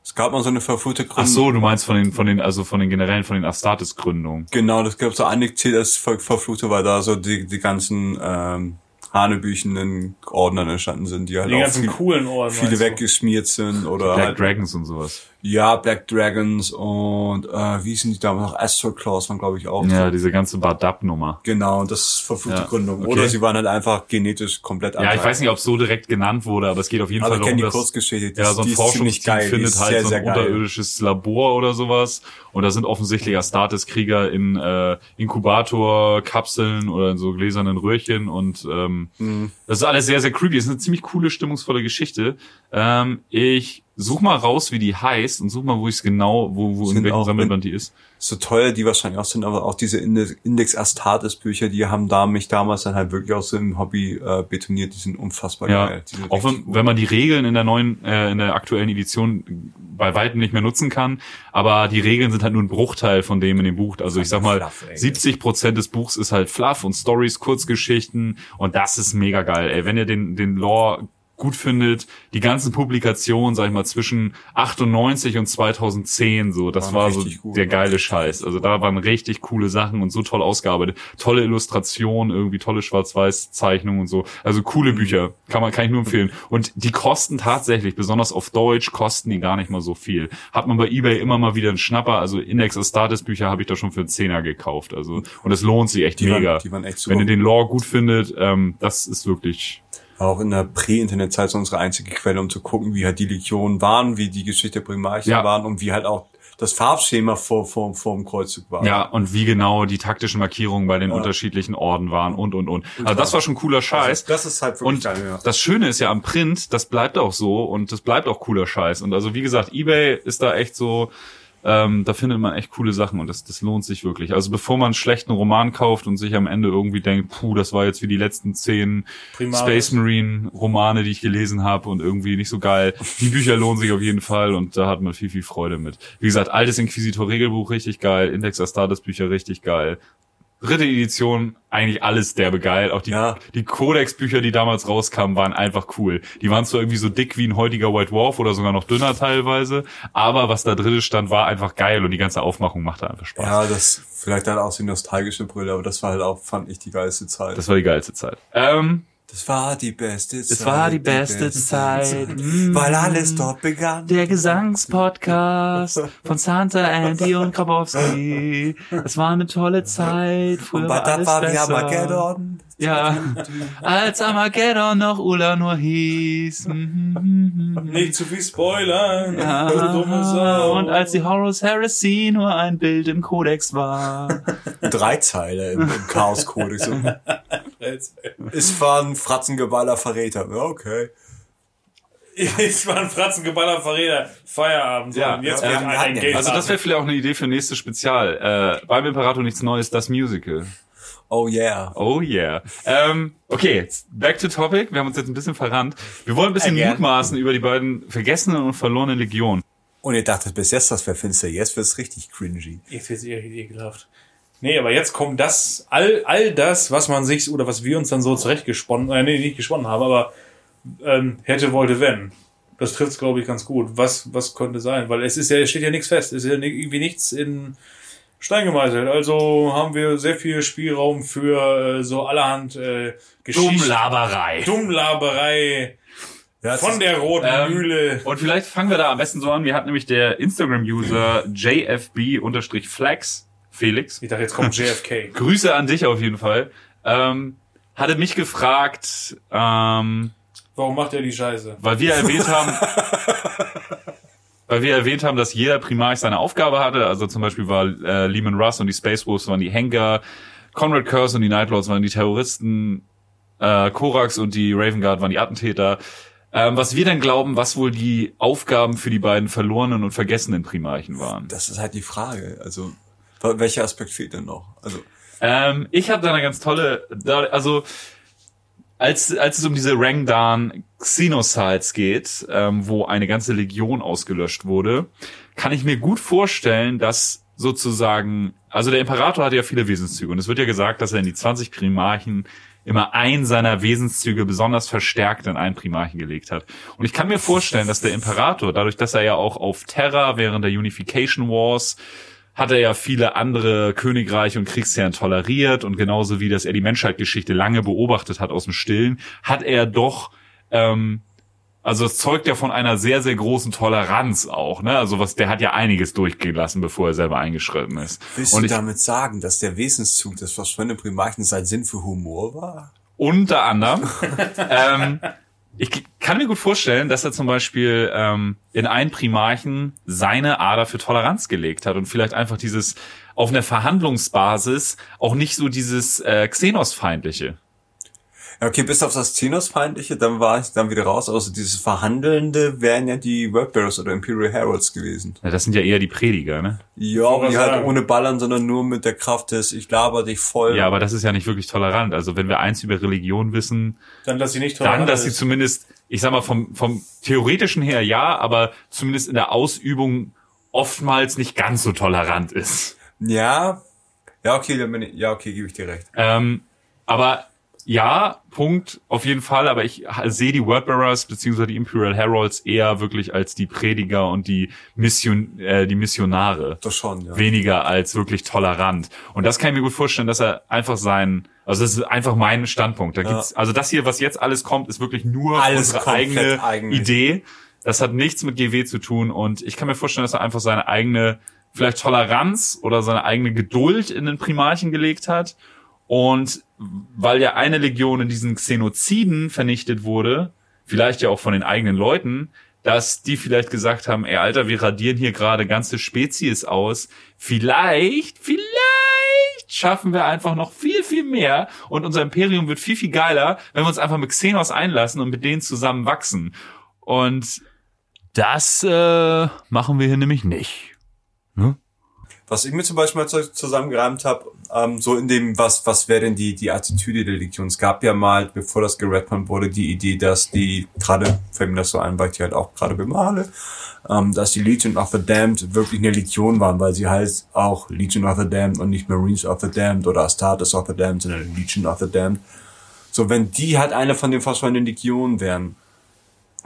Es gab mal so eine verfluchte Gründung. Ach so, du meinst von den, von den, also von den generellen, von den Astartes-Gründungen. Genau, das gab so als ver verfluchte, weil da so die, die ganzen ähm, hanebüchenden Ordnern entstanden sind, die halt Die auch ganzen viel, coolen Orden. viele du? weggeschmiert sind oder Black halt, Dragons und sowas. Ja, Black Dragons und äh, wie sind die damals noch? Astral Claws waren, glaube ich, auch. Ja, so. diese ganze Bardab-Nummer. Genau, und das verfluchte Ja, Gründung. okay. Oder sie waren halt einfach genetisch komplett Ja, ich weiß nicht, ob es so direkt genannt wurde, aber es geht auf jeden Aber Fall darum, die dass Kurzgeschichte. Die, ja, so ein Forschungsteam geil. findet halt sehr, so ein geil. unterirdisches Labor oder sowas. Und da sind offensichtlich Astartes-Krieger in äh, Inkubator-Kapseln oder in so gläsernen Röhrchen und ähm, Mhm. das ist alles sehr, sehr creepy. Das ist eine ziemlich coole, stimmungsvolle Geschichte. Ähm, ich such mal raus, wie die heißt und such mal, wo ich es genau, wo, wo in welchem Sammelband die ist. So teuer die wahrscheinlich auch sind, aber auch diese Inde- Index Astartes Bücher, die haben da mich damals dann halt wirklich auch so im Hobby äh, betoniert. Die sind unfassbar Ja, geil. Auch wenn, wenn man die Regeln in der neuen, äh, in der aktuellen Edition bei weitem nicht mehr nutzen kann, aber die Regeln sind halt nur ein Bruchteil von dem in dem Buch. Also ich sag mal, Fluff, ey. 70 Prozent des Buchs ist halt Fluff und Stories, Kurzgeschichten und das ist mega geil. Ey, wenn ihr den den Lore gut findet, die ganzen Publikationen, sag ich mal, zwischen 98 und 2010, so, das Waren war so gut, der geile Scheiß. Also da waren richtig coole Sachen und so toll ausgearbeitet. Tolle Illustrationen, irgendwie tolle Schwarz-Weiß-Zeichnungen und so. Also coole Mhm. Bücher. Kann man, kann ich nur empfehlen. Und die kosten tatsächlich, besonders auf Deutsch, kosten die gar nicht mal so viel. Hat man bei eBay immer mal wieder einen Schnapper. Also Index Astartes Bücher habe ich da schon für einen Zehner gekauft. Also, und es lohnt sich echt Die waren- mega. die waren echt Wenn super. ihr den Lore gut findet, ähm, das ist wirklich, auch in der Prä-Internet-Zeit so unsere einzige Quelle, um zu gucken, wie halt die Legionen waren, wie die Geschichte der Primarchen Ja. waren und wie halt auch das Farbschema vor, vor, vor dem Kreuzzug war. ja, und wie genau die taktischen Markierungen bei den unterschiedlichen Orden waren und, und, und. Also das war schon cooler Scheiß. Das ist halt wirklich Und geil, ja. das Schöne ist ja am Print, das bleibt auch so und das bleibt auch cooler Scheiß. Und also wie gesagt, eBay ist da echt so, ähm, da findet man echt coole Sachen und das, das lohnt sich wirklich. Also bevor man einen schlechten Roman kauft und sich am Ende irgendwie denkt, puh, das war jetzt wie die letzten zehn Primaris. Space Marine Romane, die ich gelesen habe und irgendwie nicht so geil. Die Bücher lohnen sich auf jeden Fall und da hat man viel, viel Freude mit. Wie gesagt, altes Inquisitor Regelbuch richtig geil, Index Astartes Bücher richtig geil. Dritte Edition, eigentlich alles derbe geil. Auch die, Ja. die Codex-Bücher, die damals rauskamen, waren einfach cool. Die waren zwar irgendwie so dick wie ein heutiger White Dwarf oder sogar noch dünner teilweise, aber was da drin stand, war einfach geil und die ganze Aufmachung machte einfach Spaß. Ja, das vielleicht dann auch so nostalgische Brille, aber das war halt auch, fand ich, die geilste Zeit. Das war die geilste Zeit. Ähm, Das war die beste Zeit. es war die beste Zeit. Mm. Weil alles dort begann. Der Gesangspodcast von Santa Andy und Grabowski. Es war eine tolle Zeit. Früher Und war alles besser. Armageddon. Ja, als Armageddon noch Ula nur hieß. Mhm. Nicht zu viel spoilern. Ja, du dumme Sau. und als die Horus Heresy nur ein Bild im Kodex war. Drei Zeile im, im Chaos-Kodex. Es war ein Fratzengeballer Verräter. Ja, okay. Ich war ein Fratzengeballer Verräter. Feierabend. Ja, und jetzt ja, ein, Geld Also das wäre vielleicht auch eine Idee für nächstes Spezial. Äh, beim Imperator nichts Neues, das Musical. Oh yeah. Oh yeah. Ähm, okay, back to topic. Wir haben uns jetzt ein bisschen verrannt. Wir wollen ein bisschen Again. mutmaßen über die beiden vergessenen und verlorenen Legionen. Und ihr dachtet bis jetzt, das wäre finster. Jetzt wird's richtig cringy. Jetzt wird's eher ekelhaft. Nee, aber jetzt kommt das, all, all das, was man sich, oder was wir uns dann so zurechtgesponnen, äh, nee, nicht gesponnen haben, aber ähm, hätte, wollte, wenn. Das trifft's, glaube ich, ganz gut. Was, was könnte sein? Weil es ist ja, es steht ja nichts fest. Es ist ja irgendwie nichts in Stein gemeißelt. Also haben wir sehr viel Spielraum für äh, so allerhand äh, Geschichten. Dummlaberei. Dummlaberei Ja, von der roten Ähm, Mühle. Und vielleicht fangen wir da am besten so an. Wir hatten nämlich der Instagram-User JFB-Flex, Felix. Ich dachte, jetzt kommt JFK. Grüße an dich auf jeden Fall. Ähm, hatte mich gefragt, ähm, Warum macht er die Scheiße? weil wir erwähnt haben, weil wir erwähnt haben, dass jeder Primarch seine Aufgabe hatte. Also zum Beispiel war äh, Lehman Russ und die Space Wolves waren die Henker, Conrad Curse und die Nightlords waren die Terroristen, äh, Korax und die Raven Guard waren die Attentäter. Ähm, was wir dann glauben, was wohl die Aufgaben für die beiden verlorenen und vergessenen Primarchen waren. Das ist halt die Frage. Also, welcher Aspekt fehlt denn noch? Also, Ähm, ich habe da eine ganz tolle, also als, als es um diese Rangdan Xenocides geht, ähm, wo eine ganze Legion ausgelöscht wurde, kann ich mir gut vorstellen, dass sozusagen, also der Imperator hatte ja viele Wesenszüge und es wird ja gesagt, dass er in die 20 Primarchen immer ein seiner Wesenszüge besonders verstärkt in einen Primarchen gelegt hat. Und ich kann mir vorstellen, dass der Imperator, dadurch, dass er ja auch auf Terra während der Unification Wars hat er ja viele andere Königreiche und Kriegsherren toleriert und genauso wie das er die Menschheitsgeschichte lange beobachtet hat aus dem Stillen, hat er doch ähm, Also es zeugt ja von einer sehr, sehr großen Toleranz auch, ne? Also was, der hat ja einiges durchgelassen, bevor er selber eingeschritten ist. Willst Und du ich, damit sagen, dass der Wesenszug des verschwundenen Primarchen sein Sinn für Humor war? unter anderem, ähm, ich kann mir gut vorstellen, dass er zum Beispiel ähm, in einen Primarchen seine Ader für Toleranz gelegt hat und vielleicht einfach dieses auf einer Verhandlungsbasis auch nicht so dieses äh, Xenos-feindliche. Ja, okay, bis auf das Xenos-feindliche, dann war ich dann wieder raus. Also dieses Verhandelnde wären ja die Workbearers oder Imperial Heralds gewesen. Ja, das sind ja eher die Prediger, ne? Ja, aber die halt sagen. ohne Ballern, sondern nur mit der Kraft des Ich laber dich voll. Ja, aber das ist ja nicht wirklich tolerant. Also wenn wir eins über Religion wissen, Dann, dass sie nicht dann, tolerant dass sie ist. zumindest, ich sag mal, vom, vom theoretischen her ja, aber zumindest in der Ausübung oftmals nicht ganz so tolerant ist. Ja, ja, okay, dann bin ich, ja, okay, gebe ich dir recht. Ähm, aber ja, Punkt, auf jeden Fall, aber ich sehe die Wordbearers beziehungsweise die Imperial Heralds eher wirklich als die Prediger und die Mission, äh, die Missionare. Das schon, ja. Weniger als wirklich tolerant. Und das kann ich mir gut vorstellen, dass er einfach sein, also das ist einfach mein Standpunkt. Da gibt's, also das hier, was jetzt alles kommt, ist wirklich nur Alles unsere eigene eigentlich. Idee. Das hat nichts mit GW zu tun und ich kann mir vorstellen, dass er einfach seine eigene, vielleicht Toleranz oder seine eigene Geduld in den Primarchen gelegt hat. Und weil ja eine Legion in diesen Xenoziden vernichtet wurde, vielleicht ja auch von den eigenen Leuten, dass die vielleicht gesagt haben, ey Alter, wir radieren hier gerade ganze Spezies aus. Vielleicht, vielleicht schaffen wir einfach noch viel, viel mehr und unser Imperium wird viel, viel geiler, wenn wir uns einfach mit Xenos einlassen und mit denen zusammen wachsen. Und das äh, machen wir hier nämlich nicht. Was ich mir zum Beispiel mal zu- zusammengereimt habe, ähm, so in dem, was, was wäre denn die, die Attitüde der Legion? Es gab ja mal, bevor das geredconnt wurde, die Idee, dass die, gerade, fällt mir das so ein, weil ich die halt auch gerade bemale, ähm, dass die Legion of the Damned wirklich eine Legion waren, weil sie heißt auch Legion of the Damned und nicht Marines of the Damned oder Astartes of the Damned, sondern Legion of the Damned. So, wenn die halt eine von den verschwundenen Legionen wären,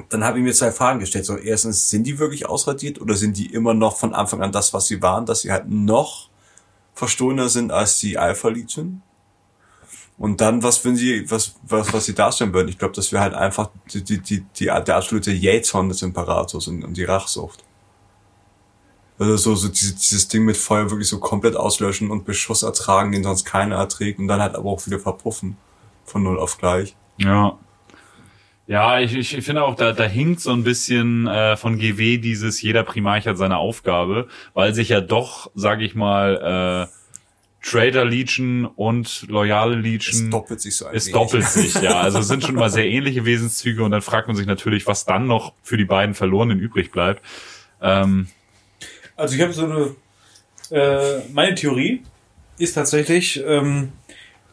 dann habe ich mir zwei Fragen gestellt. So, erstens, sind die wirklich ausradiert oder sind die immer noch von Anfang an das, was sie waren, dass sie halt noch verstohlener sind als die Alpha Legion? Und dann, was wenn sie, was, was, was sie darstellen würden? Ich glaube, das wäre halt einfach die, die, die, die, der absolute Jähzorn des Imperators und, und die Rachsucht. Also so, so diese, dieses Ding mit Feuer wirklich so komplett auslöschen und Beschuss ertragen, den sonst keiner erträgt und dann halt aber auch wieder verpuffen. Von null auf gleich. Ja. Ja, ich, ich finde auch, da, da hinkt so ein bisschen äh, von GW dieses, jeder Primarch hat seine Aufgabe, weil sich ja doch, sag ich mal, äh, Trader Legion und loyale Es Legion doppelt sich so ein es wenig. doppelt sich, ja. Also es sind schon mal sehr ähnliche Wesenszüge und dann fragt man sich natürlich, was dann noch für die beiden Verlorenen übrig bleibt. Ähm, Also ich habe so eine, äh, meine Theorie ist tatsächlich, ähm,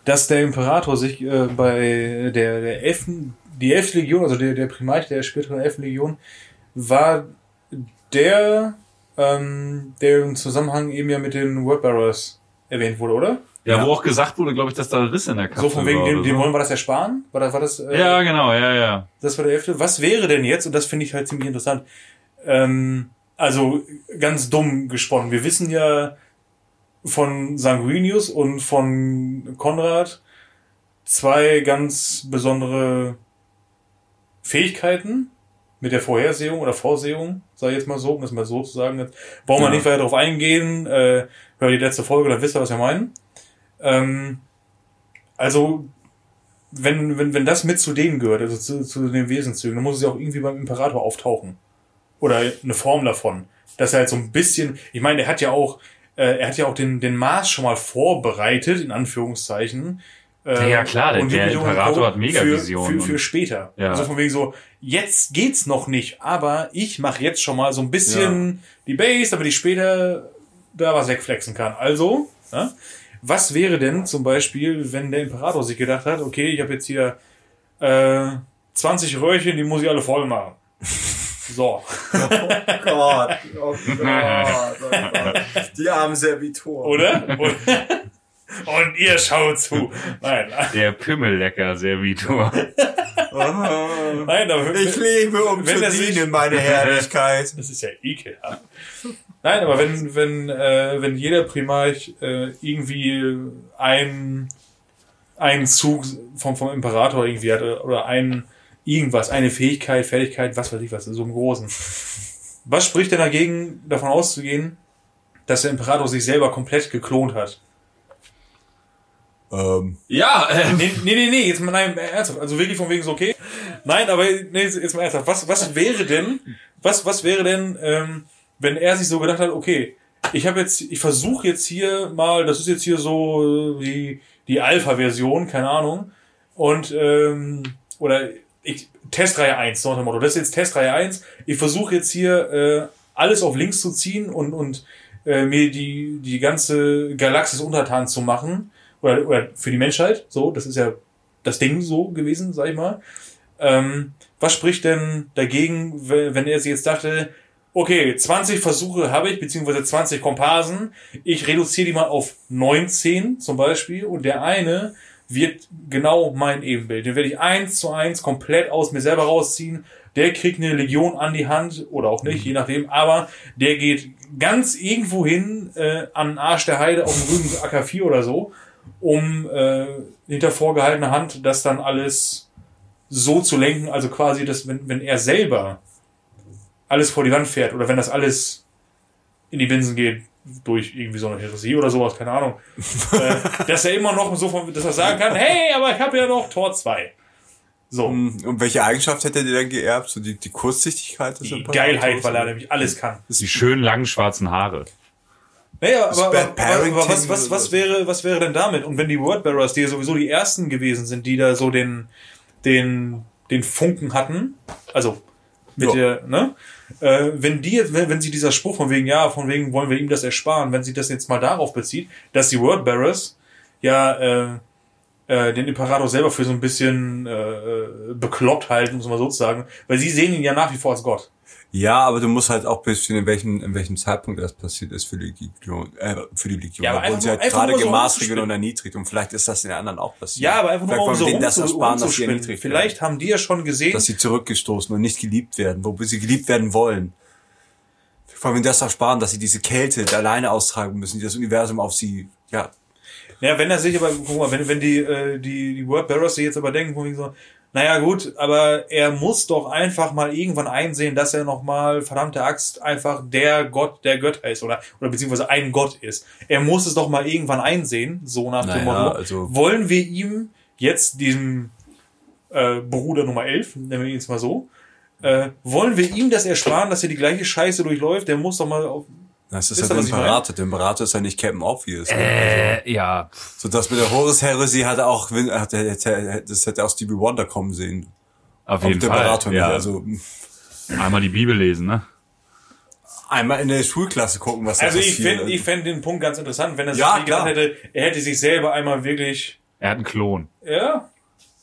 dass der Imperator sich äh, bei der, der elften, die elfte Legion, also der, der Primarch der späteren elften Legion, war der, ähm, der im Zusammenhang eben ja mit den Wordbearers erwähnt wurde, oder? ja, wo auch gesagt wurde, glaube ich, dass da Riss in der Kapsel So von wegen, dem, dem wollen wir das ersparen? War das, war das, äh, Ja, genau, ja, ja. Das war der elfte. Was wäre denn jetzt, und das finde ich halt ziemlich interessant, ähm, also ganz dumm gesponnen. Wir wissen ja von Sanguinius und von Konrad zwei ganz besondere Fähigkeiten mit der Vorhersehung oder Vorsehung, sage ich jetzt mal so, um das mal so zu sagen. Brauchen wir Ja. nicht weiter darauf eingehen, äh, hört die letzte Folge, dann wisst ihr, was wir meinen. Ähm, also wenn, wenn, wenn das mit zu denen gehört, also zu, zu den Wesenszügen, dann muss es ja auch irgendwie beim Imperator auftauchen. Oder eine Form davon. Dass er halt so ein bisschen, ich meine, er hat ja auch, äh, er hat ja auch den, den Mars schon mal vorbereitet, in Anführungszeichen. Äh, Ja, ja, klar, der- und der Imperator hat mega für, Visionen Für, für und- später. Ja. Also von wegen so, jetzt geht's noch nicht, aber ich mache jetzt schon mal so ein bisschen die Base, damit ich später da was wegflexen kann. Also, ja, was wäre denn zum Beispiel, wenn der Imperator sich gedacht hat, okay, ich habe jetzt hier äh, 20 Röhrchen, die muss ich alle voll machen. So. Oh Gott, oh Gott, oh Gott. Die armen Servitoren. Oder? Und, und ihr schaut zu. Nein, Der Pimmellecker Servitor. nein, aber Ich lebe, um Wenn zu dienen, meine Herrlichkeit. Das ist ja ekelhaft. Nein, aber wenn, wenn, äh, wenn jeder Primarch äh, irgendwie ein, einen Zug vom, vom Imperator irgendwie hat oder einen irgendwas, eine Fähigkeit, Fertigkeit, was weiß ich was, so im Großen. Was spricht denn dagegen, davon auszugehen, dass der Imperator sich selber komplett geklont hat? Ähm, Ja, äh, Nee, nee, nee, jetzt mal nein, ernsthaft. Also wirklich von wegen so, okay. Nein, aber nee, jetzt jetzt mal ernsthaft. Was, was wäre denn, was, was wäre denn, ähm, wenn er sich so gedacht hat, okay, ich habe jetzt, ich versuche jetzt hier mal, das ist jetzt hier so äh, die, die Alpha-Version, keine Ahnung. Und, ähm, oder ich, Testreihe 1, so nach dem Motto. Das ist jetzt Testreihe 1. Ich versuche jetzt hier äh, alles auf links zu ziehen und, und äh, mir die, die ganze Galaxis untertan zu machen. Oder, oder für die Menschheit. So, das ist ja das Ding so gewesen, sag ich mal. Ähm, was spricht denn dagegen, wenn er sich jetzt dachte, okay, 20 Versuche habe ich, beziehungsweise 20 Komparsen, ich reduziere die mal auf 19 zum Beispiel und der eine wird genau mein Ebenbild. Den werde ich eins zu eins komplett aus mir selber rausziehen. Der kriegt eine Legion an die Hand oder auch nicht, je nachdem. Aber der geht ganz irgendwo hin äh, an den Arsch der Heide auf dem Rügen AK4 oder so, um äh, hinter vorgehaltener Hand das dann alles so zu lenken, also quasi, dass wenn, wenn er selber alles vor die Wand fährt oder wenn das alles in die Binsen geht durch irgendwie so eine Heresie oder sowas, keine Ahnung, äh, dass er immer noch so von, dass er sagen kann, hey, aber ich habe ja noch Tor 2. So, und welche Eigenschaft hätte der denn geerbt? So die, die Kurzsichtigkeit die? Geilheit, weil er nämlich alles kann. die schönen langen schwarzen Haare. Naja, aber, aber, aber, was, was, was wäre, was wäre denn damit? Und wenn die Wordbearers, die ja sowieso die ersten gewesen sind, die da so den, den, den Funken hatten, also mit Ja. der, ne? Äh, wenn die wenn, wenn sie dieser Spruch von wegen, ja, von wegen wollen wir ihm das ersparen, wenn sie das jetzt mal darauf bezieht, dass die Wordbearers ja äh, äh, den Imperator selber für so ein bisschen äh, äh, bekloppt halten, muss man so sagen, weil sie sehen ihn ja nach wie vor als Gott. Ja, aber du musst halt auch bisschen in welchem, in welchem Zeitpunkt das passiert ist für die Legion, äh, für die Legion. Ja, aber Da wurden sie halt gerade so gemaßregelt und erniedrigt und vielleicht ist das den anderen auch passiert. Ja, aber einfach nur um so denen das ersparen, dass sie erniedrigt Vielleicht haben die ja schon gesehen. Dass sie zurückgestoßen und nicht geliebt werden, wo sie geliebt werden wollen. Vor allem das ersparen, dass sie diese Kälte alleine austragen müssen, die das Universum auf sie, ja, Ja, wenn er sich aber, guck mal, wenn, wenn die, äh, die, die Wordbearers sich jetzt aber denken, von wegen so, naja gut, aber er muss doch einfach mal irgendwann einsehen, dass er nochmal, verdammte Axt, einfach der Gott der Götter ist oder, oder beziehungsweise ein Gott ist. Er muss es doch mal irgendwann einsehen, so nach dem Naja, Motto. also- Wollen wir ihm jetzt diesem äh, Bruder Nummer 11, nennen wir ihn jetzt mal so, äh, wollen wir ihm das ersparen, dass er die gleiche Scheiße durchläuft? Der muss doch mal auf, das ist ja ihr, der ich? Imperator. Der Imperator ist ja nicht Captain Obvious. Äh, ja. So das mit der Horus-Heresie hat er auch, hat er, das hätte auch Stevie Wonder kommen sehen. Auf jeden der Fall. Imperator nicht. Ja. Also Einmal die Bibel lesen, ne? einmal in der Schulklasse gucken, was da Also ich passiert. finde ich fänd den Punkt ganz interessant, wenn er sich Ja, nie gedacht hätte, er hätte sich selber einmal wirklich, Er hat einen Klon. ja,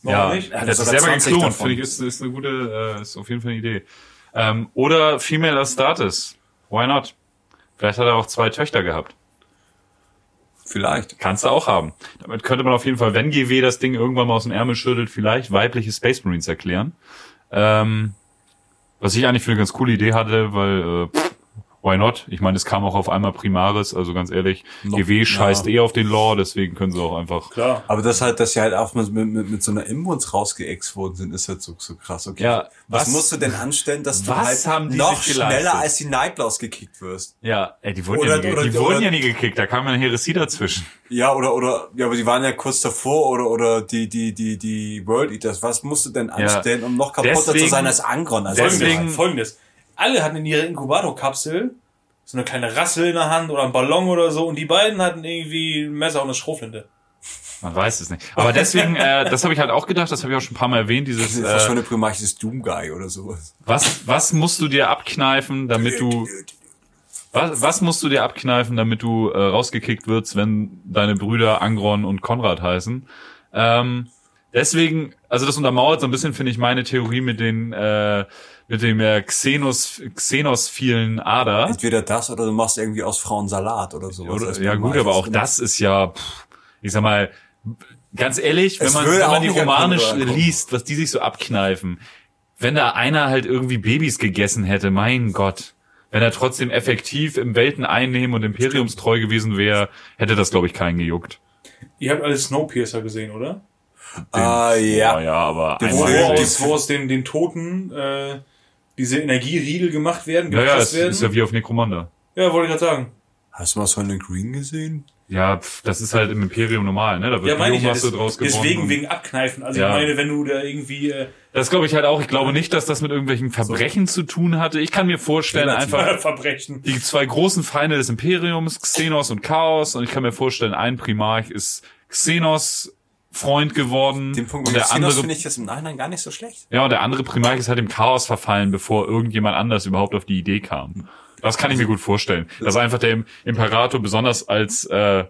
warum ja, nicht? er hat Das sich er selber 20 geklont, finde ich, ist, ist eine gute, äh, ist auf jeden Fall eine Idee. Ähm, oder Female Astartes. Why not? Vielleicht hat er auch zwei Töchter gehabt. Vielleicht. Kannst du auch haben. Damit könnte man auf jeden Fall, wenn GW das Ding irgendwann mal aus dem Ärmel schüttelt, vielleicht weibliche Space Marines erklären. Ähm, was ich eigentlich für eine ganz coole Idee hatte, weil, äh, pff, why not? Ich meine, es kam auch auf einmal Primaris, also ganz ehrlich, Noch- GW scheißt ja. eh auf den Lore, deswegen können sie auch einfach Klar. Aber das halt, dass sie halt auch mit, mit, mit so einer Imbus rausgeext worden sind, ist halt so, so krass. Okay. Ja, was, was- musst du denn anstellen, dass du was halt haben die noch schneller als die Nightlaws gekickt wirst? Ja, ey, die wurden, Oder- ja, nie, oder- die wurden oder- ja nie gekickt, da kam ja eine Heresie dazwischen. Ja, oder, oder, ja, aber die waren ja kurz davor, oder, oder die, die, die, die World Eaters. Was musst du denn anstellen, um noch kaputter zu Deswegen- sein als Angron? Also deswegen- Folgendes. Alle hatten in ihrer Inkubatorkapsel so eine kleine Rassel in der Hand oder einen Ballon oder so und die beiden hatten irgendwie ein Messer und eine Schrotflinte. Man weiß es nicht. Aber deswegen, äh, das habe ich halt auch gedacht, das habe ich auch schon ein paar Mal erwähnt, das dieses, ist fast schon äh, eine Primarch des Doom Guy oder sowas. was, was musst du dir abkneifen, damit du, was, was musst du dir abkneifen, damit du äh, rausgekickt wirst, wenn deine Brüder Angron und Konrad heißen? Ähm, deswegen, also das untermauert so ein bisschen, finde ich, meine Theorie mit den, äh, mit dem äh, Xenos, Xenos vielen Ader. Entweder das oder du machst irgendwie aus Frauen Salat oder sowas. Oder, ja gut, aber auch das ist ja, pff, ich sag mal, ganz ehrlich, wenn Es man, wenn man die Romane kommen. liest, was die sich so abkneifen, wenn da einer halt irgendwie Babys gegessen hätte, mein Gott, wenn er trotzdem effektiv im Welten einnehmen und imperiumstreu gewesen wäre, hätte das, glaube ich, keinen gejuckt. Ihr habt alle Snowpiercer gesehen, oder? Ah, ja. ja, aber Den Wo einmal Film, aus, wo aus den, den Toten äh, diese Energieriegel gemacht werden, Ja, ja, es werden. ist ja wie auf Necromunda. ja, wollte ich gerade sagen. Hast du mal Soylent Green gesehen? Ja, pf, das ist halt im Imperium normal, ne? Da wird Ja, meine ich ja. Des- draus. Deswegen wegen Abkneifen. Also Ja. ich meine, wenn du da irgendwie äh, Das glaube ich halt auch. Ich glaube nicht, dass das mit irgendwelchen Verbrechen zu tun hatte. Ich kann mir vorstellen, Relativ. einfach Verbrechen. die zwei großen Feinde des Imperiums, Xenos und Chaos. Und ich kann mir vorstellen, ein Primarch ist Xenos Freund geworden. Den Punkt und der andere, finde ich jetzt im Nachhinein gar nicht so schlecht. ja, und der andere Primarch ist halt im Chaos verfallen, bevor irgendjemand anders überhaupt auf die Idee kam. Das kann ich mir gut vorstellen. Dass einfach der Imperator besonders als äh,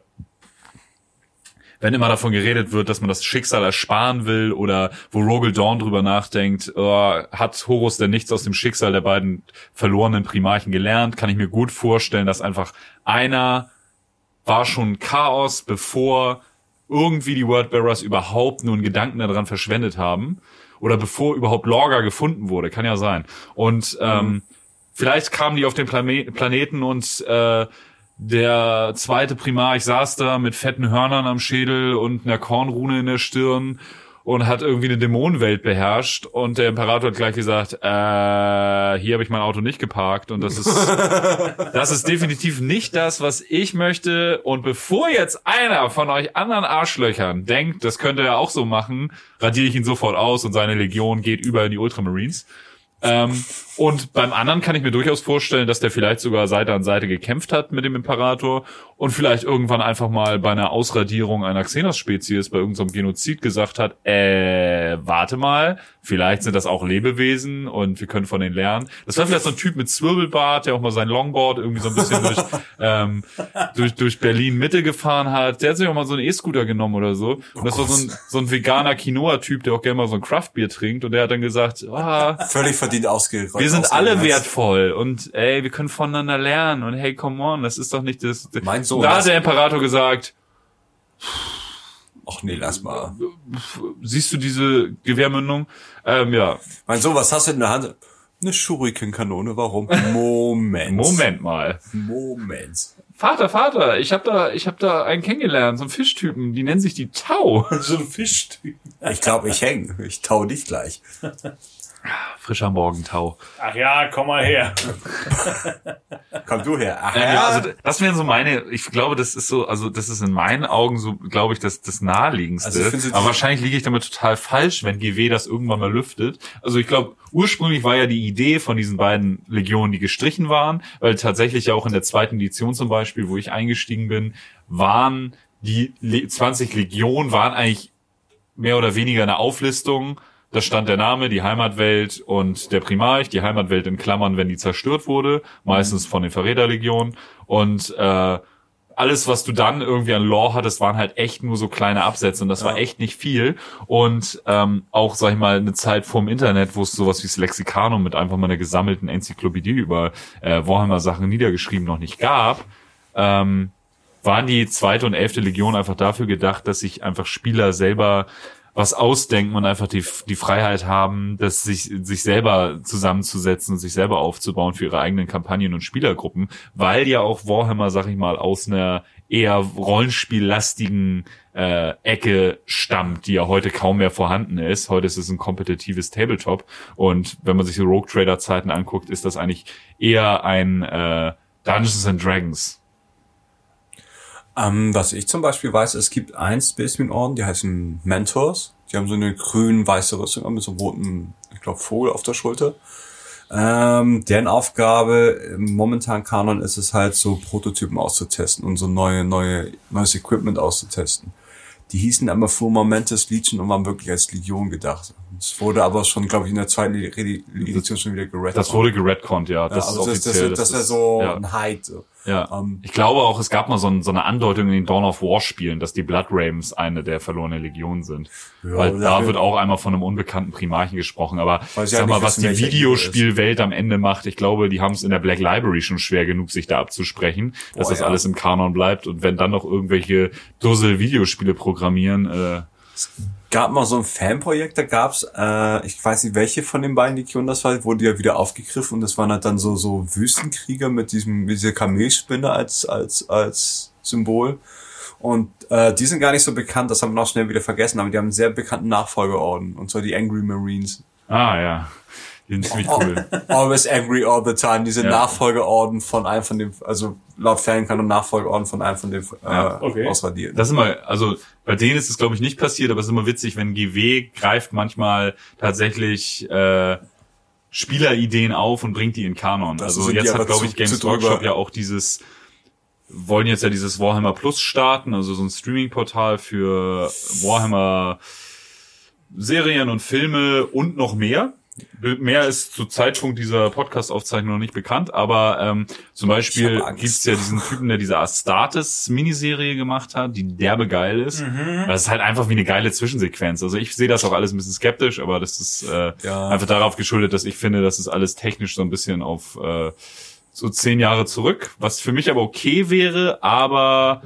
wenn immer davon geredet wird, dass man das Schicksal ersparen will oder wo Rogel Dawn drüber nachdenkt, oh, hat Horus denn nichts aus dem Schicksal der beiden verlorenen Primarchen gelernt, kann ich mir gut vorstellen, dass einfach einer war schon Chaos, bevor irgendwie die Wordbearers überhaupt nur einen Gedanken daran verschwendet haben oder bevor überhaupt Lorga gefunden wurde, kann ja sein. Und ähm, vielleicht kamen die auf den Plane Planeten und äh, der zweite Primarch saß da mit fetten Hörnern am Schädel und einer Kornrune in der Stirn und hat irgendwie eine Dämonenwelt beherrscht und der Imperator hat gleich gesagt, äh, hier habe ich mein Auto nicht geparkt und das ist das ist definitiv nicht das, was ich möchte und bevor jetzt einer von euch anderen Arschlöchern denkt, das könnte er auch so machen, radiere ich ihn sofort aus und seine Legion geht über in die Ultramarines. Ähm, und beim anderen kann ich mir durchaus vorstellen, dass der vielleicht sogar Seite an Seite gekämpft hat mit dem Imperator und vielleicht irgendwann einfach mal bei einer Ausradierung einer Xenos-Spezies, bei irgendeinem Genozid gesagt hat, äh, warte mal, vielleicht sind das auch Lebewesen und wir können von denen lernen. Das war vielleicht so ein Typ mit Zwirbelbart, der auch mal sein Longboard irgendwie so ein bisschen durch, ähm, durch, durch Berlin Mitte gefahren hat. Der hat sich auch mal so einen E-Scooter genommen oder so. Und das war so ein, so ein veganer Quinoa-Typ, der auch gerne mal so ein Craftbier trinkt und der hat dann gesagt, ah, Völlig verdient ausgerollt. wir sind alle wertvoll und ey, wir können voneinander lernen und hey, come on, das ist doch nicht das. Mein Sohn, da hat der Imperator gesagt, Ach nee, lass mal. siehst du diese Gewehrmündung? Ähm, ja, Mein Sohn, was hast du in der Hand? Eine Shuriken-Kanone, warum? Moment. Moment mal. Moment. Vater, Vater, ich habe da, ich habe da einen kennengelernt, so einen Fischtypen, die nennen sich die Tau. So ein Fischtyp. Ich glaube, ich häng. Ich tau dich gleich. Frischer Morgentau. Ach ja, komm mal her. Komm du her. Ach, ja, ja. also das wären so meine, ich glaube, das ist so, also das ist in meinen Augen so, glaube ich, das, das naheliegendste. Also Aber wahrscheinlich liege ich damit total falsch, wenn GW das irgendwann mal lüftet. Also ich glaube, ursprünglich war ja die Idee von diesen beiden Legionen, die gestrichen waren, weil tatsächlich ja auch in der zweiten Edition zum Beispiel, wo ich eingestiegen bin, waren die Le 20 Legionen waren eigentlich mehr oder weniger eine Auflistung. Da stand der Name, die Heimatwelt und der Primarch, die Heimatwelt in Klammern, wenn die zerstört wurde, meistens von den Verräterlegionen. Und äh, alles, was du dann irgendwie an Lore hattest, waren halt echt nur so kleine Absätze und das war echt nicht viel. Und ähm, auch, sag ich mal, eine Zeit vorm Internet, wo es sowas wie das Lexikanum mit einfach mal einer gesammelten Enzyklopädie über äh, Warhammer-Sachen niedergeschrieben noch nicht gab, ähm, waren die zweite und elfte Legion einfach dafür gedacht, dass sich einfach Spieler selber was ausdenken und einfach die, die Freiheit haben, dass sich, sich selber zusammenzusetzen und sich selber aufzubauen für ihre eigenen Kampagnen und Spielergruppen, weil ja auch Warhammer, sag ich mal, aus einer eher rollenspiellastigen äh, Ecke stammt, die ja heute kaum mehr vorhanden ist. Heute ist es ein kompetitives Tabletop und wenn man sich die Rogue Trader Zeiten anguckt, ist das eigentlich eher ein äh, Dungeons and Dragons Ähm, was ich zum Beispiel weiß, es gibt einen Space Orden, die heißen Mentors. Die haben so eine grün-weiße Rüstung mit so einem roten, ich glaube, Vogel auf der Schulter. Ähm, deren Aufgabe im momentanen Kanon ist es halt so Prototypen auszutesten und so neue, neue, neues Equipment auszutesten. Die hießen einmal Full Momentous Legion und waren wirklich als Legion gedacht. Es wurde aber schon, glaube ich, in der zweiten Edition schon wieder gerettet. Das wurde geredconnt, ja. Das ja, ist also das, offiziell. das, das, das ist ja so ja. ein Hype. So. Ja. Ähm, ich glaube auch, es gab mal so, ein, so eine Andeutung in den Dawn of War Spielen, dass die Blood Ravens eine der verlorenen Legionen sind. Ja, Weil da wird auch einmal von einem unbekannten Primarchen gesprochen. Aber ich ja sag mal, nicht was wissen, die Videospielwelt am Ende macht, ich glaube, die haben es in der Black Library schon schwer genug, sich da abzusprechen, dass Boah, das ja. alles im Kanon bleibt. Und wenn dann noch irgendwelche Dussel Videospiele programmieren, äh, gab mal so ein Fanprojekt, da gab's, äh, ich weiß nicht, welche von den beiden Legionen das war, wurde ja wieder aufgegriffen und das waren halt dann so, so Wüstenkrieger mit diesem, mit dieser Kamelspinne als, als, als Symbol. Und äh, die sind gar nicht so bekannt, das haben wir noch schnell wieder vergessen, aber die haben einen sehr bekannten Nachfolgeorden, und zwar die Angry Marines. Ah, ja. Die sind ziemlich cool. Always angry all the time. Diese Ja. Nachfolgeorden von einem von dem, also laut Fankanon Nachfolgeorden von einem von dem äh, Ja, okay. ausradiert. Das ist immer, also bei denen ist es glaube ich nicht passiert, aber es ist immer witzig, wenn GW greift manchmal tatsächlich äh, Spielerideen auf und bringt die in Kanon. Das also jetzt hat glaube ich Games. Workshop ja auch dieses wollen jetzt ja dieses Warhammer Plus starten, also so ein Streaming-Portal für Warhammer Serien und Filme und noch mehr. Mehr ist zu Zeitpunkt dieser Podcast-Aufzeichnung noch nicht bekannt, aber ähm, zum Beispiel gibt's ja diesen Typen, der diese Astartes-Miniserie gemacht hat, die derbe geil ist. Das ist halt einfach wie eine geile Zwischensequenz. Also ich sehe das auch alles ein bisschen skeptisch, aber das ist äh, Ja. einfach darauf geschuldet, dass ich finde, das ist alles technisch so ein bisschen auf äh, so zehn Jahre zurück, was für mich aber okay wäre, aber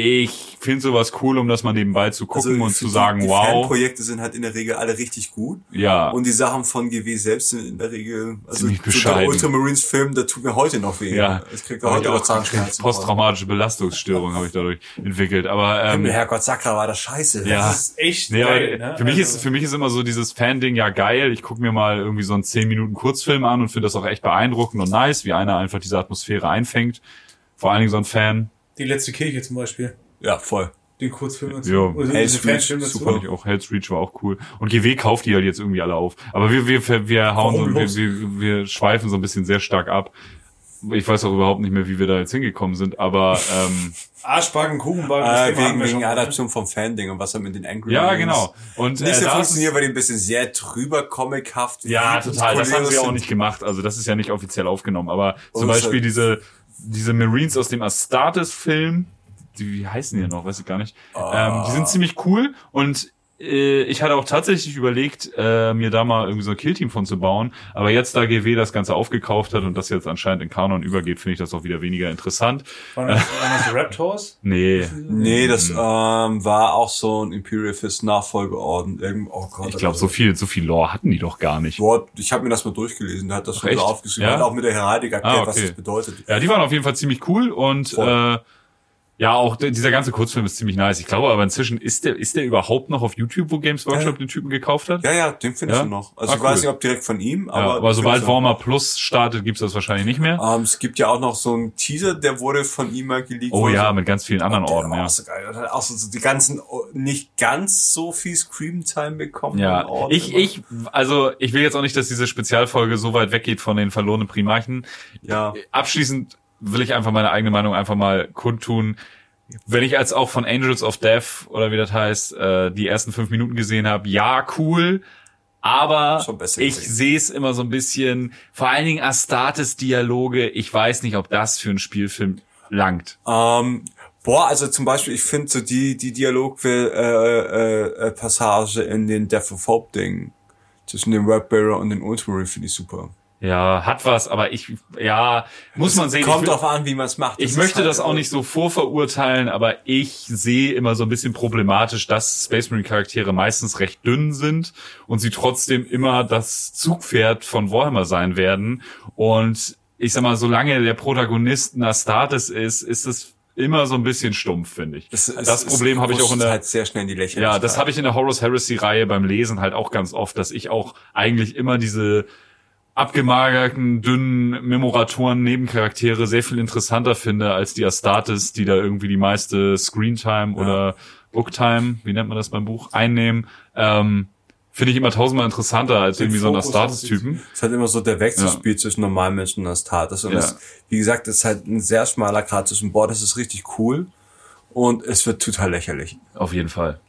ich finde sowas cool, um das mal nebenbei zu gucken Also, und zu sagen, die, die wow, Fanprojekte sind halt in der Regel alle richtig gut. ja. Und die Sachen von GW selbst sind in der Regel, also so der. Ultramarines Film, der tut mir heute noch weh. Ja, Es kriegt ich heute auch Zahnschmerzen. posttraumatische Belastungsstörung habe ich dadurch entwickelt. Aber ähm, Herrgott, Sakra war das scheiße. Ja. Das ist echt Nee, geil, ne? für mich Also- ist für mich ist immer so dieses Fan-Ding ja geil. Ich gucke mir mal irgendwie so einen 10 Minuten Kurzfilm an und finde das auch echt beeindruckend und nice, wie einer einfach diese Atmosphäre einfängt. Vor allen Dingen so ein Fan. Die letzte Kirche zum Beispiel. Ja, voll. Den Kurzfilm dazu. Jo. Oder Hell's diese Reach, super. Fand ich auch Hell's Reach war auch cool. Und GW kauft die halt jetzt irgendwie alle auf. Aber wir wir wir hauen Warum so, wir, los? wir, wir schweifen so ein bisschen sehr stark ab. Ich weiß auch überhaupt nicht mehr, wie wir da jetzt hingekommen sind, aber ähm, Arschbacken, Kuchenbacken. das Äh, Thema hatten wegen wir wegen schon? Adaption vom Fan-Ding und was er mit den Angry ja, Marines genau. Und Nicht so da ist- funktioniert, weil die ein bisschen sehr drüber comichaft Ja, total. Das haben wir auch nicht gemacht. Also das ist ja nicht offiziell aufgenommen. Aber zum Und es Beispiel halt- diese, diese Marines aus dem Astartes-Film, die, wie heißen die noch? Weiß ich gar nicht. Ähm, die sind ziemlich cool und ich hatte auch tatsächlich überlegt, äh, mir da mal irgendwie so ein Killteam von zu bauen. Aber jetzt, da GW das Ganze aufgekauft hat und das jetzt anscheinend in Kanon übergeht, finde ich das auch wieder weniger interessant. Waren das, waren das Raptors? Nee, Nee, das Mhm. ähm, war auch so ein Imperial Fist Nachfolgeorden. Irgend, oh Gott. ich glaube, so viel, so viel Lore hatten die doch gar nicht. Boah, ich habe mir das mal durchgelesen, der hat das schon so aufgeschrieben, Ja? hat auch mit der Heraldik erklärt, Ah, okay. was das bedeutet. Ja, die waren auf jeden Fall ziemlich cool und Voll. äh, ja, auch dieser ganze Kurzfilm ist ziemlich nice. Ich glaube aber inzwischen ist der ist der überhaupt noch auf YouTube, wo Games Workshop Ja. den Typen gekauft hat? Ja, ja, den findest Ja? du noch. Also Ah, ich weiß cool. nicht, ob direkt von ihm, Ja, aber, aber, den sobald Warhammer Plus startet, gibt's das wahrscheinlich nicht mehr. noch. Ähm, es gibt ja auch noch so einen Teaser, der wurde von ihm mal geleakt. Oh ja, mit ganz vielen anderen war ja. Auch so geil. Hat auch so, so die ganzen, nicht ganz so viel Scream-Time bekommen. Ja, ich, ich, also ich will jetzt auch nicht, dass diese Spezialfolge so weit weggeht von den verlorenen Primarchen. Ja. Abschließend will ich einfach meine eigene Meinung einfach mal kundtun. Wenn ich als auch von Angels of Death oder wie das heißt, äh, die ersten fünf Minuten gesehen habe, ja, cool. Aber ich sehe es immer so ein bisschen, vor allen Dingen Astartes-Dialoge, ich weiß nicht, ob das für einen Spielfilm langt. Ähm, boah, also zum Beispiel, ich finde so die, die Dialogpassage äh, äh, äh, Passage in den Death of Hope Ding zwischen dem Webbearer und dem Ultramarine finde ich super. Ja, hat was, aber ich, ja, muss man sehen. Kommt ich drauf an, wie man es macht. Ich ist möchte halt das auch nicht so vorverurteilen, aber ich sehe immer so ein bisschen problematisch, dass Space Marine Charaktere meistens recht dünn sind und sie trotzdem immer das Zugpferd von Warhammer sein werden. Und ich sag mal, solange der Protagonist ein Astartes ist, ist es immer so ein bisschen stumpf, finde ich. Das es- Problem habe ich auch in der halt sehr schnell in die Lächerlichkeit. ja, das habe ich in der Horus Heresy Reihe beim Lesen halt auch ganz oft, dass ich auch eigentlich immer diese abgemagerten, dünnen Memoratoren, Nebencharaktere sehr viel interessanter finde als die Astartes, die da irgendwie die meiste Screentime oder Booktime, wie nennt man das beim Buch, einnehmen. Ähm, finde ich immer tausendmal interessanter als Den irgendwie so ein Fokus Astartes-Typen. Es ist halt immer so der Wechselspiel zwischen normalen Menschen und Astartes. Und Ja. es, wie gesagt, es ist halt ein sehr schmaler Grad zwischen, boah, das ist richtig cool. Und es wird total lächerlich. Auf jeden Fall.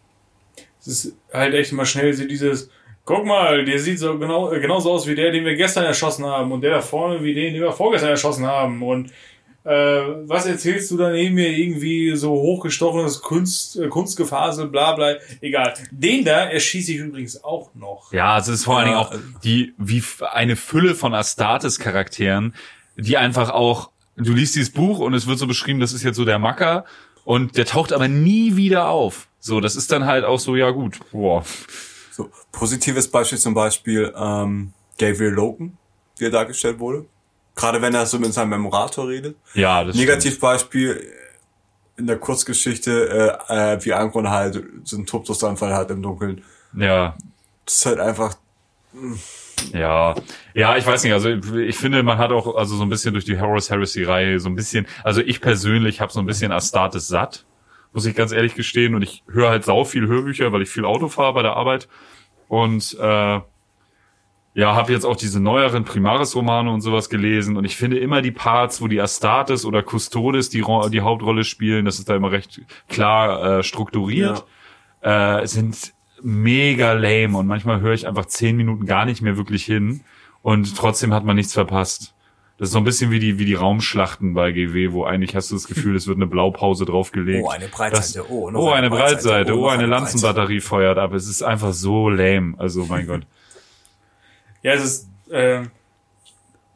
Es ist halt echt immer schnell so dieses, guck mal, der sieht so genau, äh, genauso aus wie der, den wir gestern erschossen haben und der da vorne wie den, den wir vorgestern erschossen haben und äh, was erzählst du da neben mir irgendwie so hochgestochenes Kunst, äh, Kunstgefasel, bla bla, egal. Den da erschieße ich übrigens auch noch. Ja, es ist vor allen Dingen Ja, auch die, wie eine Fülle von Astartes-Charakteren, die einfach auch, du liest dieses Buch und es wird so beschrieben, das ist jetzt so der Macker und der taucht aber nie wieder auf. So, das ist dann halt auch so, ja gut, boah. Positives Beispiel zum Beispiel ähm, Gabriel Logan, wie er dargestellt wurde. Gerade wenn er so mit seinem Memorator redet. Ja, das Negativbeispiel in der Kurzgeschichte, äh, äh, wie Angron halt so einen Tobsusanfall hat im Dunkeln. Ja, Das ist halt einfach, Ja, ja, ich weiß nicht. Also ich finde, man hat auch also so ein bisschen durch die Horus Heresy Reihe so ein bisschen. Also ich persönlich habe so ein bisschen Astartes satt, muss ich ganz ehrlich gestehen. Und ich höre halt sau viel Hörbücher, weil ich viel Auto fahre bei der Arbeit. Und äh, ja, habe jetzt auch diese neueren Primaris-Romane und sowas gelesen. Und ich finde immer die Parts, wo die Astartes oder Custodes die, die Hauptrolle spielen, das ist da immer recht klar äh, strukturiert, äh, sind mega lame und manchmal höre ich einfach zehn Minuten gar nicht mehr wirklich hin und trotzdem hat man nichts verpasst. Das ist so ein bisschen wie die, wie die Raumschlachten bei GW, wo eigentlich hast du das Gefühl, es wird eine Blaupause draufgelegt. Oh, eine Breitseite. Das, Oh, noch oh, eine eine Breitseite. Breitseite. Oh, Oh, eine eine Lanzenbatterie feuert ab. Es ist einfach so lame. Also, mein Gott. Ja, es ist, äh,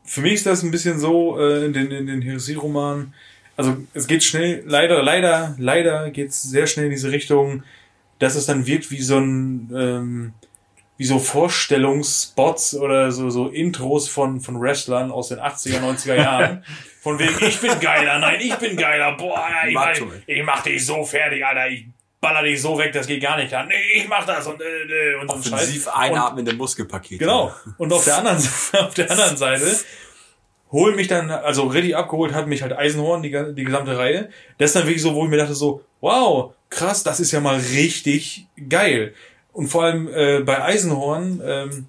für mich ist das ein bisschen so, äh, in den, in den Heresie-Romanen, also es geht schnell, leider, leider, leider geht es sehr schnell in diese Richtung, dass es dann wirkt wie so ein, ähm, wie so Vorstellungsspots oder so, so Intros von, von Wrestlern aus den 80er, 90er Jahren. Von wegen, ich bin geiler, nein, ich bin geiler, boah, ich, mach, ich mach dich so fertig, Alter, ich baller dich so weg, das geht gar nicht an. Nee, ich mach das und, äh, äh, und so ein Scheiß. Offensiv einatmende Muskelpakete. Genau. Und auf der anderen, auf der anderen Seite holen mich dann, also richtig abgeholt hat mich halt Eisenhorn, die, die gesamte Reihe. Das ist dann wirklich so, wo ich mir dachte so, wow, krass, das ist ja mal richtig geil. Und vor allem äh, bei Eisenhorn ähm,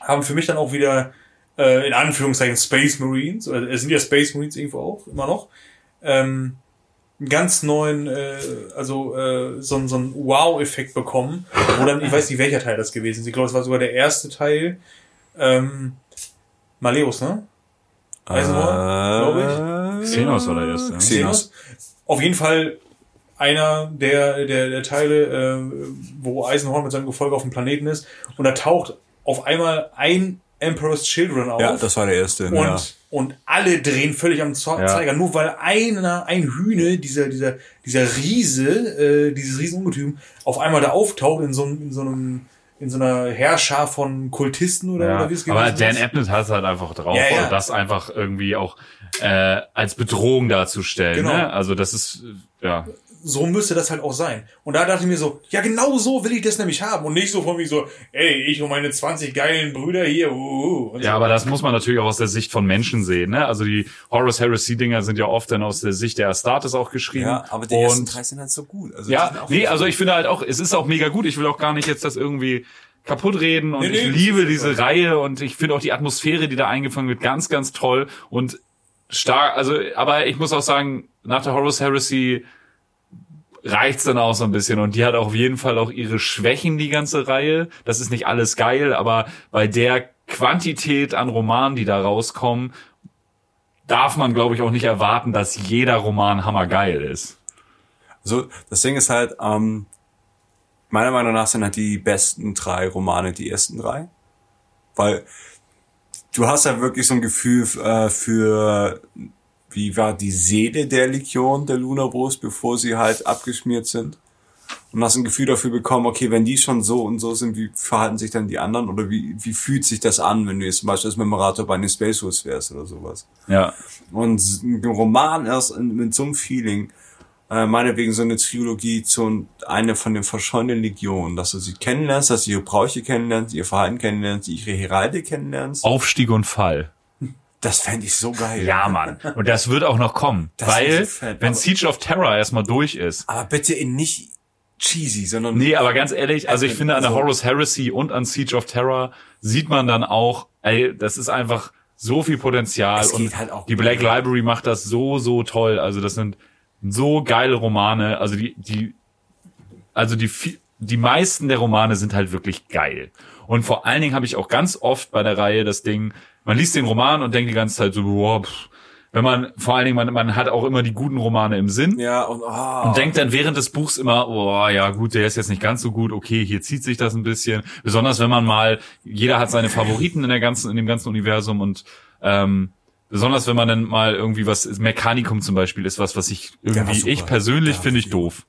haben für mich dann auch wieder äh, in Anführungszeichen Space Marines, oder es sind ja Space Marines irgendwo auch, immer noch, ähm, einen ganz neuen, äh, also äh, so, einen- so einen Wow-Effekt bekommen, wo dann, ich weiß nicht, welcher Teil das gewesen ist. Ich glaube, es war sogar der erste Teil. Ähm, Maleus, ne? Eisenhorn, glaube ich. Xenos war der erste. ne? Xenos. Auf jeden Fall einer der, der, der Teile, äh, wo Eisenhorn mit seinem Gefolge auf dem Planeten ist. Und da taucht auf einmal ein Emperor's Children auf. Ja, das war der erste. und, ja. und alle drehen völlig am Zo- Ja. Zeiger, nur weil einer, ein Hühne, dieser, dieser, dieser Riese, äh, dieses Riesenungetüm, auf einmal da auftaucht in so, einem- in so einem, in so einer Herrscher von Kultisten oder, Ja, oder wie es aber gewesen Dan. Abnett hat es halt einfach drauf, Ja, ja. das einfach irgendwie auch äh, als Bedrohung darzustellen. Genau. Ne? Also das ist ja so müsste das halt auch sein. Und da dachte ich mir so, ja, genau so will ich das nämlich haben. Und nicht so von wie so, ey, ich und meine 20 geilen Brüder hier, uh, uh, und Ja, so. aber das muss man natürlich auch aus der Sicht von Menschen sehen. Ne? Also die Horus Heresy Dinger sind ja oft dann aus der Sicht der Astartes auch geschrieben. ja, aber die ersten und drei sind halt so gut. Also ja, nee, also ich finde halt auch, es ist auch mega gut. Ich will auch gar nicht jetzt das irgendwie kaputt reden und Nee, nee, ich liebe diese super. Reihe und ich finde auch die Atmosphäre, die da eingefangen wird, ganz, ganz toll und stark. Also, aber ich muss auch sagen, nach der Horus Heresy reicht's dann auch so ein bisschen und die hat auf jeden Fall auch ihre Schwächen, die ganze Reihe. Das ist nicht alles geil, aber bei der Quantität an Romanen, die da rauskommen, darf man, glaube ich, auch nicht erwarten, dass jeder Roman hammergeil ist. Also das Ding ist halt, ähm, meiner Meinung nach sind halt die besten drei Romane die ersten drei. Weil du hast ja wirklich so ein Gefühl äh, für, wie war die Seele der Legion der Lunabros, bevor sie halt abgeschmiert sind. Und hast ein Gefühl dafür bekommen, okay, wenn die schon so und so sind, wie verhalten sich dann die anderen? Oder wie, wie fühlt sich das an, wenn du jetzt zum Beispiel als Memorator bei den Space Wars wärst oder sowas? Ja. Und ein Roman erst in, mit so einem Feeling, äh, meinetwegen so eine Trilogie zu einer von den verschollenen Legionen, dass du sie kennenlernst, dass du ihre Bräuche kennenlernst, ihr Verhalten kennenlernst, ihre Heralde kennenlernst. Aufstieg und Fall. Das fände ich so geil. Ja, Mann. Und das wird auch noch kommen. Das weil, so wenn Siege of Terror erstmal durch ist. Aber bitte in nicht cheesy, sondern Nee, aber ganz ehrlich, also ich finde an der Horus Heresy und an Siege of Terror sieht man dann auch, ey, das ist einfach so viel Potenzial. Es geht und halt auch die. Black Library macht das so, so toll. Also das sind so geile Romane. Also die, die, also die, die meisten der Romane sind halt wirklich geil. Und vor allen Dingen habe ich auch ganz oft bei der Reihe das Ding, man liest den Roman und denkt die ganze Zeit so, boah, pff. wenn man, vor allen Dingen, man, man hat auch immer die guten Romane im Sinn. ja und, oh, Und denkt dann während des Buchs immer, oh ja gut, der ist jetzt nicht ganz so gut, okay, hier zieht sich das ein bisschen. Besonders wenn man mal, jeder hat seine Favoriten in der ganzen, in dem ganzen Universum und ähm, besonders wenn man dann mal irgendwie was, Mechanikum zum Beispiel ist was, was ich irgendwie, ich persönlich finde ich doof.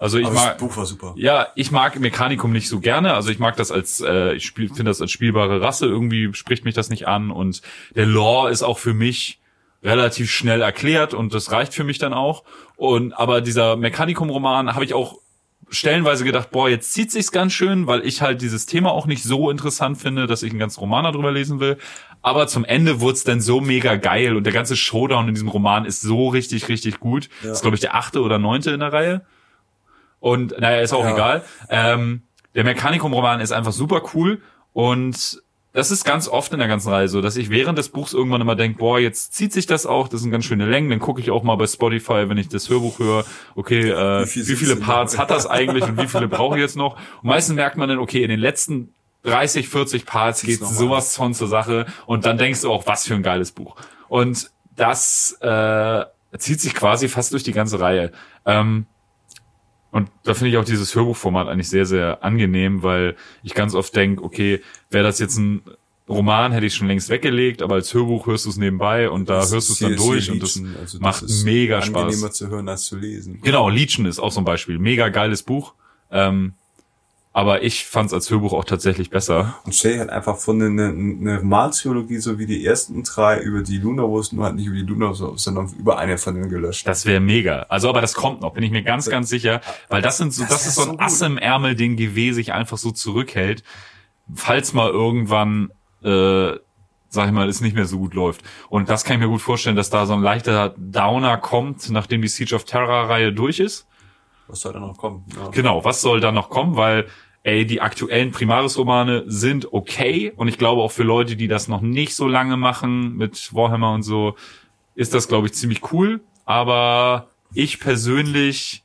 Also ich aber mag, das Buch war super. ja, ich mag Mechanikum nicht so gerne. Also ich mag das als, äh, ich spiel- finde das als spielbare Rasse. Irgendwie spricht mich das nicht an. Und der Lore ist auch für mich relativ schnell erklärt und das reicht für mich dann auch. Und aber dieser Mechanicum-Roman habe ich auch stellenweise gedacht, boah, jetzt zieht sich's ganz schön, weil ich halt dieses Thema auch nicht so interessant finde, dass ich einen ganzen Roman darüber lesen will. Aber zum Ende wurde es dann so mega geil und der ganze Showdown in diesem Roman ist so richtig, richtig gut. Ja. Das ist, glaube ich, der achte oder neunte in der Reihe. Und naja, ist auch ja. egal. Ähm, der Mechanicum-Roman ist einfach super cool und das ist ganz oft in der ganzen Reihe so, dass ich während des Buchs irgendwann immer denke, boah, jetzt zieht sich das auch, das sind ganz schöne Längen, dann gucke ich auch mal bei Spotify, wenn ich das Hörbuch höre, okay, äh, wie, wie viele Parts hat das eigentlich und wie viele brauche ich jetzt noch? Und meistens merkt man dann, okay, in den letzten 30, 40 Parts geht sowas von zur Sache und dann denkst du auch, was für ein geiles Buch. Und das äh, zieht sich quasi fast durch die ganze Reihe. Ähm, und da finde ich auch dieses Hörbuchformat eigentlich sehr, sehr angenehm, weil ich ganz oft denke, okay, wäre das jetzt ein Roman, hätte ich schon längst weggelegt, aber als Hörbuch hörst du es nebenbei und da das hörst du es dann durch und das, also das macht mega Spaß. Angenehmer zu hören als zu lesen. Genau, Legion ist auch so ein Beispiel. Mega geiles Buch. Ähm, aber ich fand es als Hörbuch auch tatsächlich besser. Und Shay hat einfach von einer eine Romantheologie, so wie die ersten drei über die Luna wussten, nur halt nicht über die Luna, sondern über eine von denen gelöscht. Das wäre mega. Also, aber das kommt noch, bin ich mir ganz, ganz sicher. Weil das sind so, das, das ist so ein Ass im Ärmel, den GW sich einfach so zurückhält, falls mal irgendwann, äh, sag ich mal, es nicht mehr so gut läuft. Und das kann ich mir gut vorstellen, dass da so ein leichter Downer kommt, nachdem die Siege of Terror Reihe durch ist was soll da noch kommen? Ja. Genau, was soll da noch kommen? Weil, ey, die aktuellen Primaris-Romane sind okay. Und ich glaube auch für Leute, die das noch nicht so lange machen mit Warhammer und so, ist das, glaube ich, ziemlich cool. Aber ich persönlich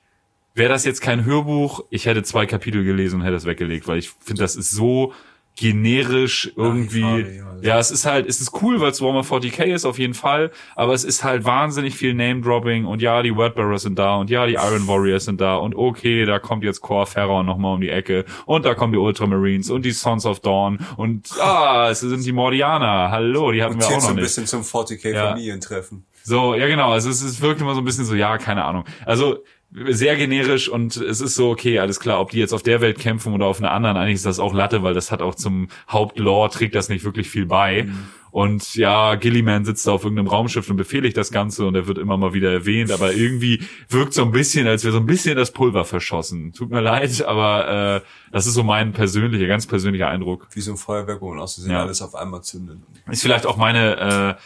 wäre das jetzt kein Hörbuch, ich hätte zwei Kapitel gelesen und hätte es weggelegt, weil ich finde, das ist so generisch irgendwie. Ja, ja, es ist halt, es ist cool, weil es Warhammer 40k ist auf jeden Fall, aber es ist halt wahnsinnig viel Name-Dropping und ja, die Wordbearers sind da und ja, die Iron Warriors sind da und okay, da kommt jetzt Core Pharaoh nochmal um die Ecke und da kommen die Ultramarines und die Sons of Dawn und ah, es sind die Mordianer. Hallo, die hatten und wir auch noch so ein bisschen zum 40k ja. Familientreffen. So, ja genau, also es, es wirkt immer so ein bisschen so, ja, keine Ahnung. Also sehr generisch und es ist so, okay, alles klar, ob die jetzt auf der Welt kämpfen oder auf einer anderen, eigentlich ist das auch Latte, weil das hat auch zum Hauptlore, trägt das nicht wirklich viel bei. Mhm. Und ja, Gilliman sitzt da auf irgendeinem Raumschiff und befehligt das Ganze und er wird immer mal wieder erwähnt, aber irgendwie wirkt so ein bisschen, als wäre so ein bisschen das Pulver verschossen. Tut mir leid, aber äh, das ist so mein persönlicher, ganz persönlicher Eindruck. Wie so ein Feuerwerk, wo man aus ja. alles auf einmal zündet. Ist vielleicht auch meine äh,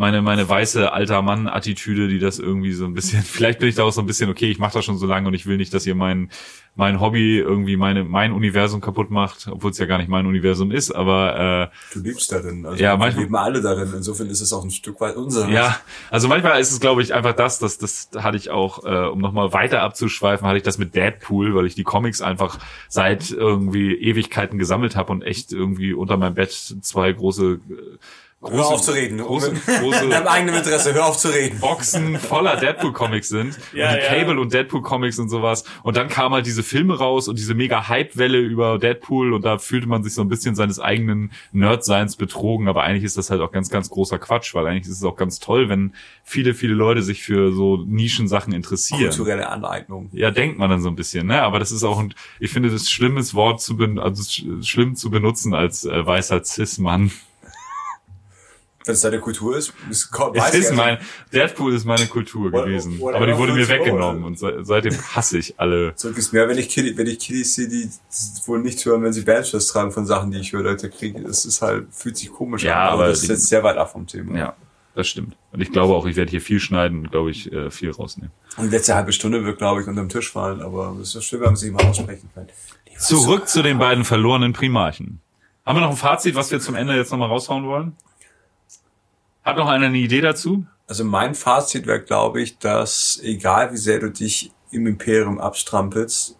meine, meine weiße alter Mann-Attitüde, die das irgendwie so ein bisschen, vielleicht bin ich da auch so ein bisschen, okay, ich mache das schon so lange und ich will nicht, dass ihr mein, mein Hobby irgendwie meine, mein Universum kaputt macht, obwohl es ja gar nicht mein Universum ist, aber äh, Du lebst darin, also ja, manchmal, wir leben alle darin, insofern ist es auch ein Stück weit unser. Ja, also manchmal ist es, glaube ich, einfach das, dass das hatte ich auch, äh, um nochmal weiter abzuschweifen, hatte ich das mit Deadpool, weil ich die Comics einfach seit irgendwie Ewigkeiten gesammelt habe und echt irgendwie unter meinem Bett zwei große äh, Große, hör auf zu reden. Große, große in deinem eigenen Interesse, hör auf zu reden. Boxen voller Deadpool-Comics sind. ja, und die ja. Cable und Deadpool-Comics und sowas. Und dann kamen halt diese Filme raus und diese mega Hype-Welle über Deadpool und da fühlte man sich so ein bisschen seines eigenen Nerd-Seins betrogen. Aber eigentlich ist das halt auch ganz, ganz großer Quatsch, weil eigentlich ist es auch ganz toll, wenn viele, viele Leute sich für so Nischensachen interessieren. Kulturelle Aneignung. Ja, denkt man dann so ein bisschen, ne? Aber das ist auch ein, ich finde das schlimmes Wort zu, ben also schlimm zu benutzen als äh, weißer Cis-Mann. Wenn es deine Kultur ist, ist, es ist mein, Deadpool ist meine Kultur what, gewesen. What, aber die wurde mir weggenommen und seitdem hasse ich alle. Zurück ist mehr, wenn ich Kitty, wenn ich Kiddies sehe, die wohl nicht hören, wenn sie Badges tragen von Sachen, die ich höre, Leute kriege, das ist halt, fühlt sich komisch ja, an. Aber, das ist jetzt sehr weit ab vom Thema. Ja, das stimmt. Und ich glaube auch, ich werde hier viel schneiden und glaube ich, äh, viel rausnehmen. Und die letzte halbe Stunde wird, glaube ich, unterm Tisch fallen, aber es ist schön, wenn man sich mal aussprechen kann. Zurück zu den beiden verlorenen Primarchen. Haben wir noch ein Fazit, was wir zum Ende jetzt nochmal raushauen wollen? Hat noch einer eine Idee dazu? Also mein Fazit wäre, glaube ich, dass egal wie sehr du dich im Imperium abstrampelst,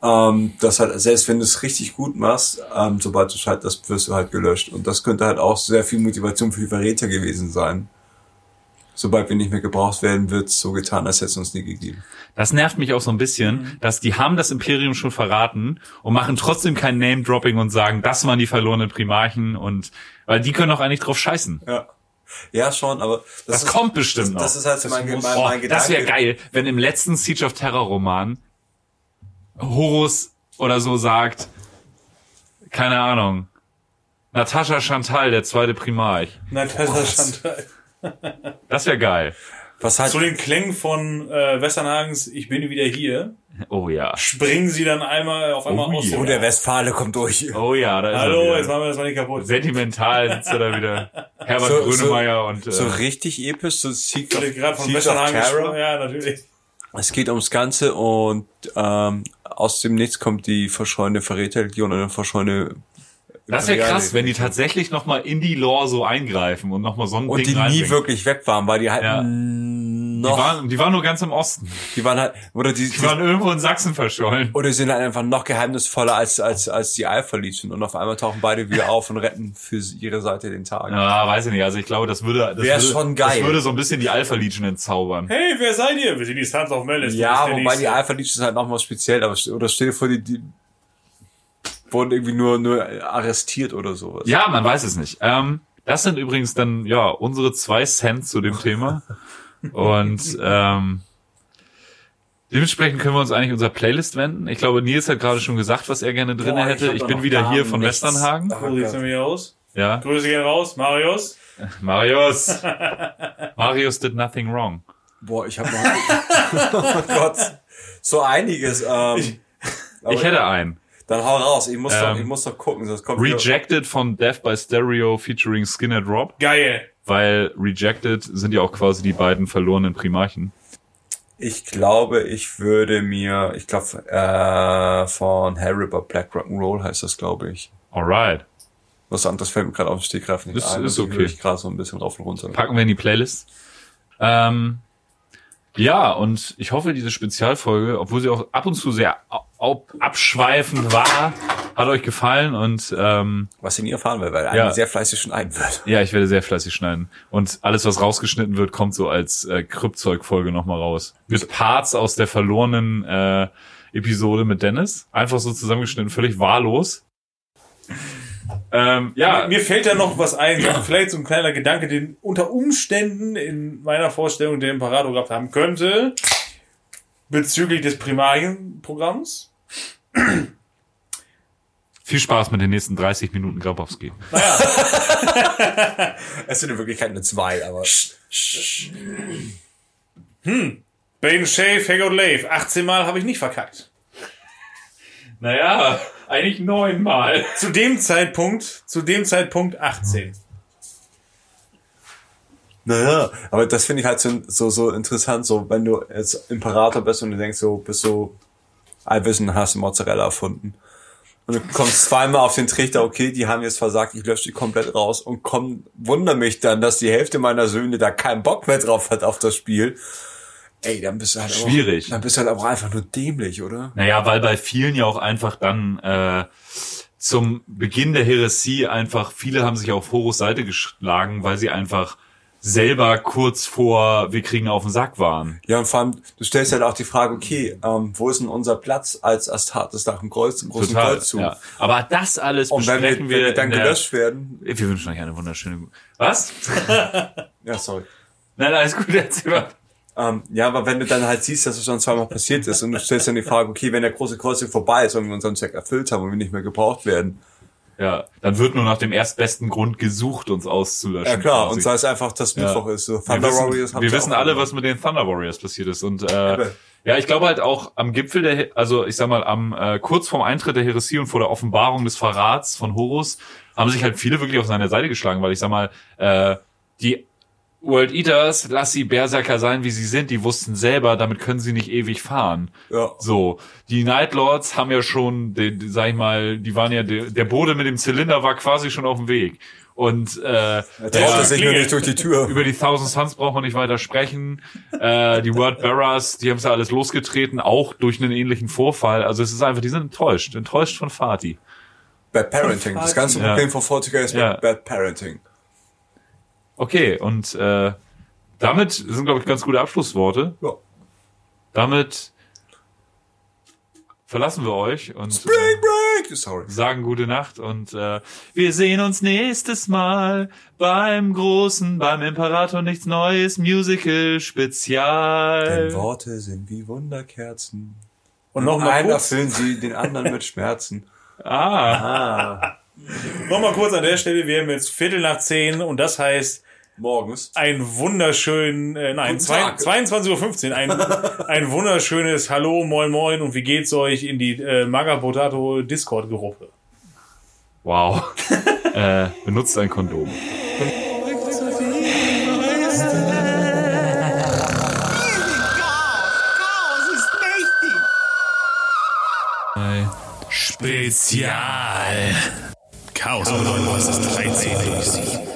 ähm, dass halt, selbst wenn du es richtig gut machst, ähm, sobald du halt, das wirst du halt gelöscht. Und das könnte halt auch sehr viel Motivation für die Verräter gewesen sein. Sobald wir nicht mehr gebraucht werden, wird so getan, als hätte es uns nie gegeben. Das nervt mich auch so ein bisschen, mhm. dass die haben das Imperium schon verraten und machen trotzdem kein Name-Dropping und sagen, das waren die verlorenen Primarchen und weil die können auch eigentlich drauf scheißen. Ja. Ja, schon, aber das, das ist, kommt bestimmt das, noch. Das ist halt so mein, mein, mein oh, Gedanke. Das wäre geil, wenn im letzten Siege of Terror Roman Horus oder so sagt, keine Ahnung, Natascha Chantal, der zweite Primarch. Natascha Chantal. Das wäre geil. Was halt, Zu den Klängen von äh, Westernhagens Ich bin wieder hier, Oh ja. springen sie dann einmal auf einmal Oh aus yeah. oh, der Westfale kommt durch. Oh ja, da ist er Hallo, jetzt machen wir das mal nicht kaputt. Sentimental sitzt er da wieder. Herbert So- Grönemeyer und äh, So richtig episch, so Sieg Ich gerade von Westernhagen. Ja, natürlich. Es geht ums Ganze und ähm, aus dem Nichts kommt die verschollene Verräterlegion und eine verschollene das wäre krass, wenn die tatsächlich nochmal in die Lore so eingreifen und nochmal so ein und Ding die nie wirklich weg waren, weil die halt Ja. mm, Die noch, waren, die waren nur ganz im Osten. die waren halt, oder die, Die waren irgendwo in Sachsen verschollen. oder sie sind halt einfach noch geheimnisvoller als, als, als die Alpha Legion und auf einmal tauchen beide wieder auf und retten für ihre Seite den Tag. Ja, weiß ich nicht. Also ich glaube, das würde, das Wär würde, schon geil. das würde so ein bisschen die Alpha Legion entzaubern. Hey, wer seid ihr? Wir sind die Sons of Malice. Ja, wobei die Nächste. Alpha Legion ist halt nochmal speziell, aber oder stell dir vor, die, die wurden irgendwie nur, nur arrestiert oder sowas. Ja, man weiß es nicht. Ähm, das sind übrigens dann, ja, unsere zwei Cent zu dem Thema. Und ähm, dementsprechend können wir uns eigentlich unserer Playlist wenden. Ich glaube, Nils hat gerade schon gesagt, was er gerne drin Boah, ich hätte. Ich, da bin wieder hier von nichts. Westernhagen. So, jetzt sind wir hier aus. Ja. Grüße gehen raus. Marius. Marius. Marius did nothing wrong. Boah, ich habe noch, oh Gott, so einiges. Ähm, aber Ich hätte einen. Dann hau raus. Ich muss doch, Ähm, ich muss doch gucken, sonst kommt Rejected von Death by Stereo featuring Skinner Drop. Geil. Weil Rejected sind ja auch quasi die beiden verlorenen Primarchen. Ich glaube, ich würde mir, ich glaube, äh, von Harry bei Black Rock'n'Roll heißt das, glaube ich. Alright. Was anderes fällt mir gerade auf den Stegreif nicht Ist- ein. ist okay. Ich gerade so ein bisschen rauf und runter. packen wir in die Playlist. Ähm, ja, und ich hoffe, diese Spezialfolge, obwohl sie auch ab und zu sehr au- abschweifend war, hat euch gefallen und ähm, Was ihr nie erfahren werdet, weil Ja. einer sehr fleißig schneiden wird. ja, ich werde sehr fleißig schneiden. Und alles, was rausgeschnitten wird, kommt so als äh, Kryptzeug-Folge nochmal raus. Mit Parts aus der verlorenen äh, Episode mit Dennis. Einfach so zusammengeschnitten, völlig wahllos. Ähm, ja, Mir fällt da noch was ein. Vielleicht so ein kleiner Gedanke, den unter Umständen in meiner Vorstellung der Imperator gehabt haben könnte. Bezüglich des Primarienprogramms. Viel Spaß mit den nächsten 30 Minuten Grabowski. Es sind in Wirklichkeit nur zwei, aber. Bane Shave, Haggood Lave. 18 Mal habe ich nicht verkackt. Naja, eigentlich neunmal. Zu dem Zeitpunkt, zu dem Zeitpunkt 18. Naja, aber das finde ich halt so, so, so interessant, so wenn du jetzt Imperator bist und du denkst so, bist so allwissend, hast Mozzarella erfunden. Und du kommst zweimal auf den Trichter, okay, die haben jetzt versagt, ich lösche die komplett raus und komm, wunder mich dann, dass die Hälfte meiner Söhne da keinen Bock mehr drauf hat auf das Spiel. Ey, dann bist du halt Schwierig. Auch, dann bist du halt auch einfach nur dämlich, oder? Naja, weil bei vielen ja auch einfach dann äh, zum Beginn der Heresie einfach, viele haben sich auf Horus Seite geschlagen, weil sie einfach selber kurz vor wir kriegen auf den Sack waren. Ja, und vor allem, du stellst halt auch die Frage, okay, ähm, wo ist denn unser Platz als Astartes nach dem Kreuz, großen Kreuzzug? Ja. Aber das alles Und wenn wir, besprechen wenn wir dann der, gelöscht werden, Wir wünschen euch eine wunderschöne. Was? ja, sorry. Nein, alles gut, erzähl mal. Ähm, ja, aber wenn du dann halt siehst, dass es schon zweimal passiert ist und du stellst dann die Frage, okay, wenn der große Kreuzung vorbei ist und wir unseren Zweck erfüllt haben und wir nicht mehr gebraucht werden. Ja, dann wird nur nach dem erstbesten Grund gesucht, uns auszulöschen. Ja klar, quasi. und sei es einfach, dass Ja. Mittwoch ist. So, wir Thunder wissen, Warriors haben wir wissen alle, was mit den Thunder Warriors passiert ist. Und äh, Aber- ja, ich glaube halt auch am Gipfel der, also ich sag mal, am äh, kurz vorm Eintritt der Heresie und vor der Offenbarung des Verrats von Horus haben sich halt viele wirklich auf seine Seite geschlagen, weil ich sag mal, äh, die World Eaters, lass sie Berserker sein, wie sie sind, die wussten selber, damit können sie nicht ewig fahren. Ja. So, die Night Lords haben ja schon, den, sag ich mal, die waren ja, der, der Bode mit dem Zylinder war quasi schon auf dem Weg. Und äh, traute sich nur nicht durch die Tür. über die Thousand Suns braucht man nicht weiter sprechen. Äh, die Word Bearers, die haben es ja alles losgetreten, auch durch einen ähnlichen Vorfall. Also es ist einfach, die sind enttäuscht, enttäuscht von Fatih. Bad Parenting. Das ganze Ja. Problem von Fortiga ist Ja. Bad Parenting. Okay, und äh, damit sind, glaube ich, ganz gute Abschlussworte. Ja. Damit verlassen wir euch und Break, break! Sorry. sagen gute Nacht und äh, wir sehen uns nächstes Mal beim großen, beim Imperator nichts Neues Musical Spezial. Denn Worte sind wie Wunderkerzen. Und noch mal Einen kurz, erfüllen sie, den anderen mit Schmerzen. Ah. Ah. Nochmal kurz an der Stelle, wir haben jetzt Viertel nach zehn und das heißt Morgens. ein wunderschön, äh, nein, Guten zwei- Tag. 22.15 Uhr, ein, ein wunderschönes Hallo, moin moin und wie geht's euch in die äh, Maga Potato Discord-Gruppe. Wow. äh, benutzt ein Kondom. Spezial. Chaos bedeutet, was das 13 durchsieht.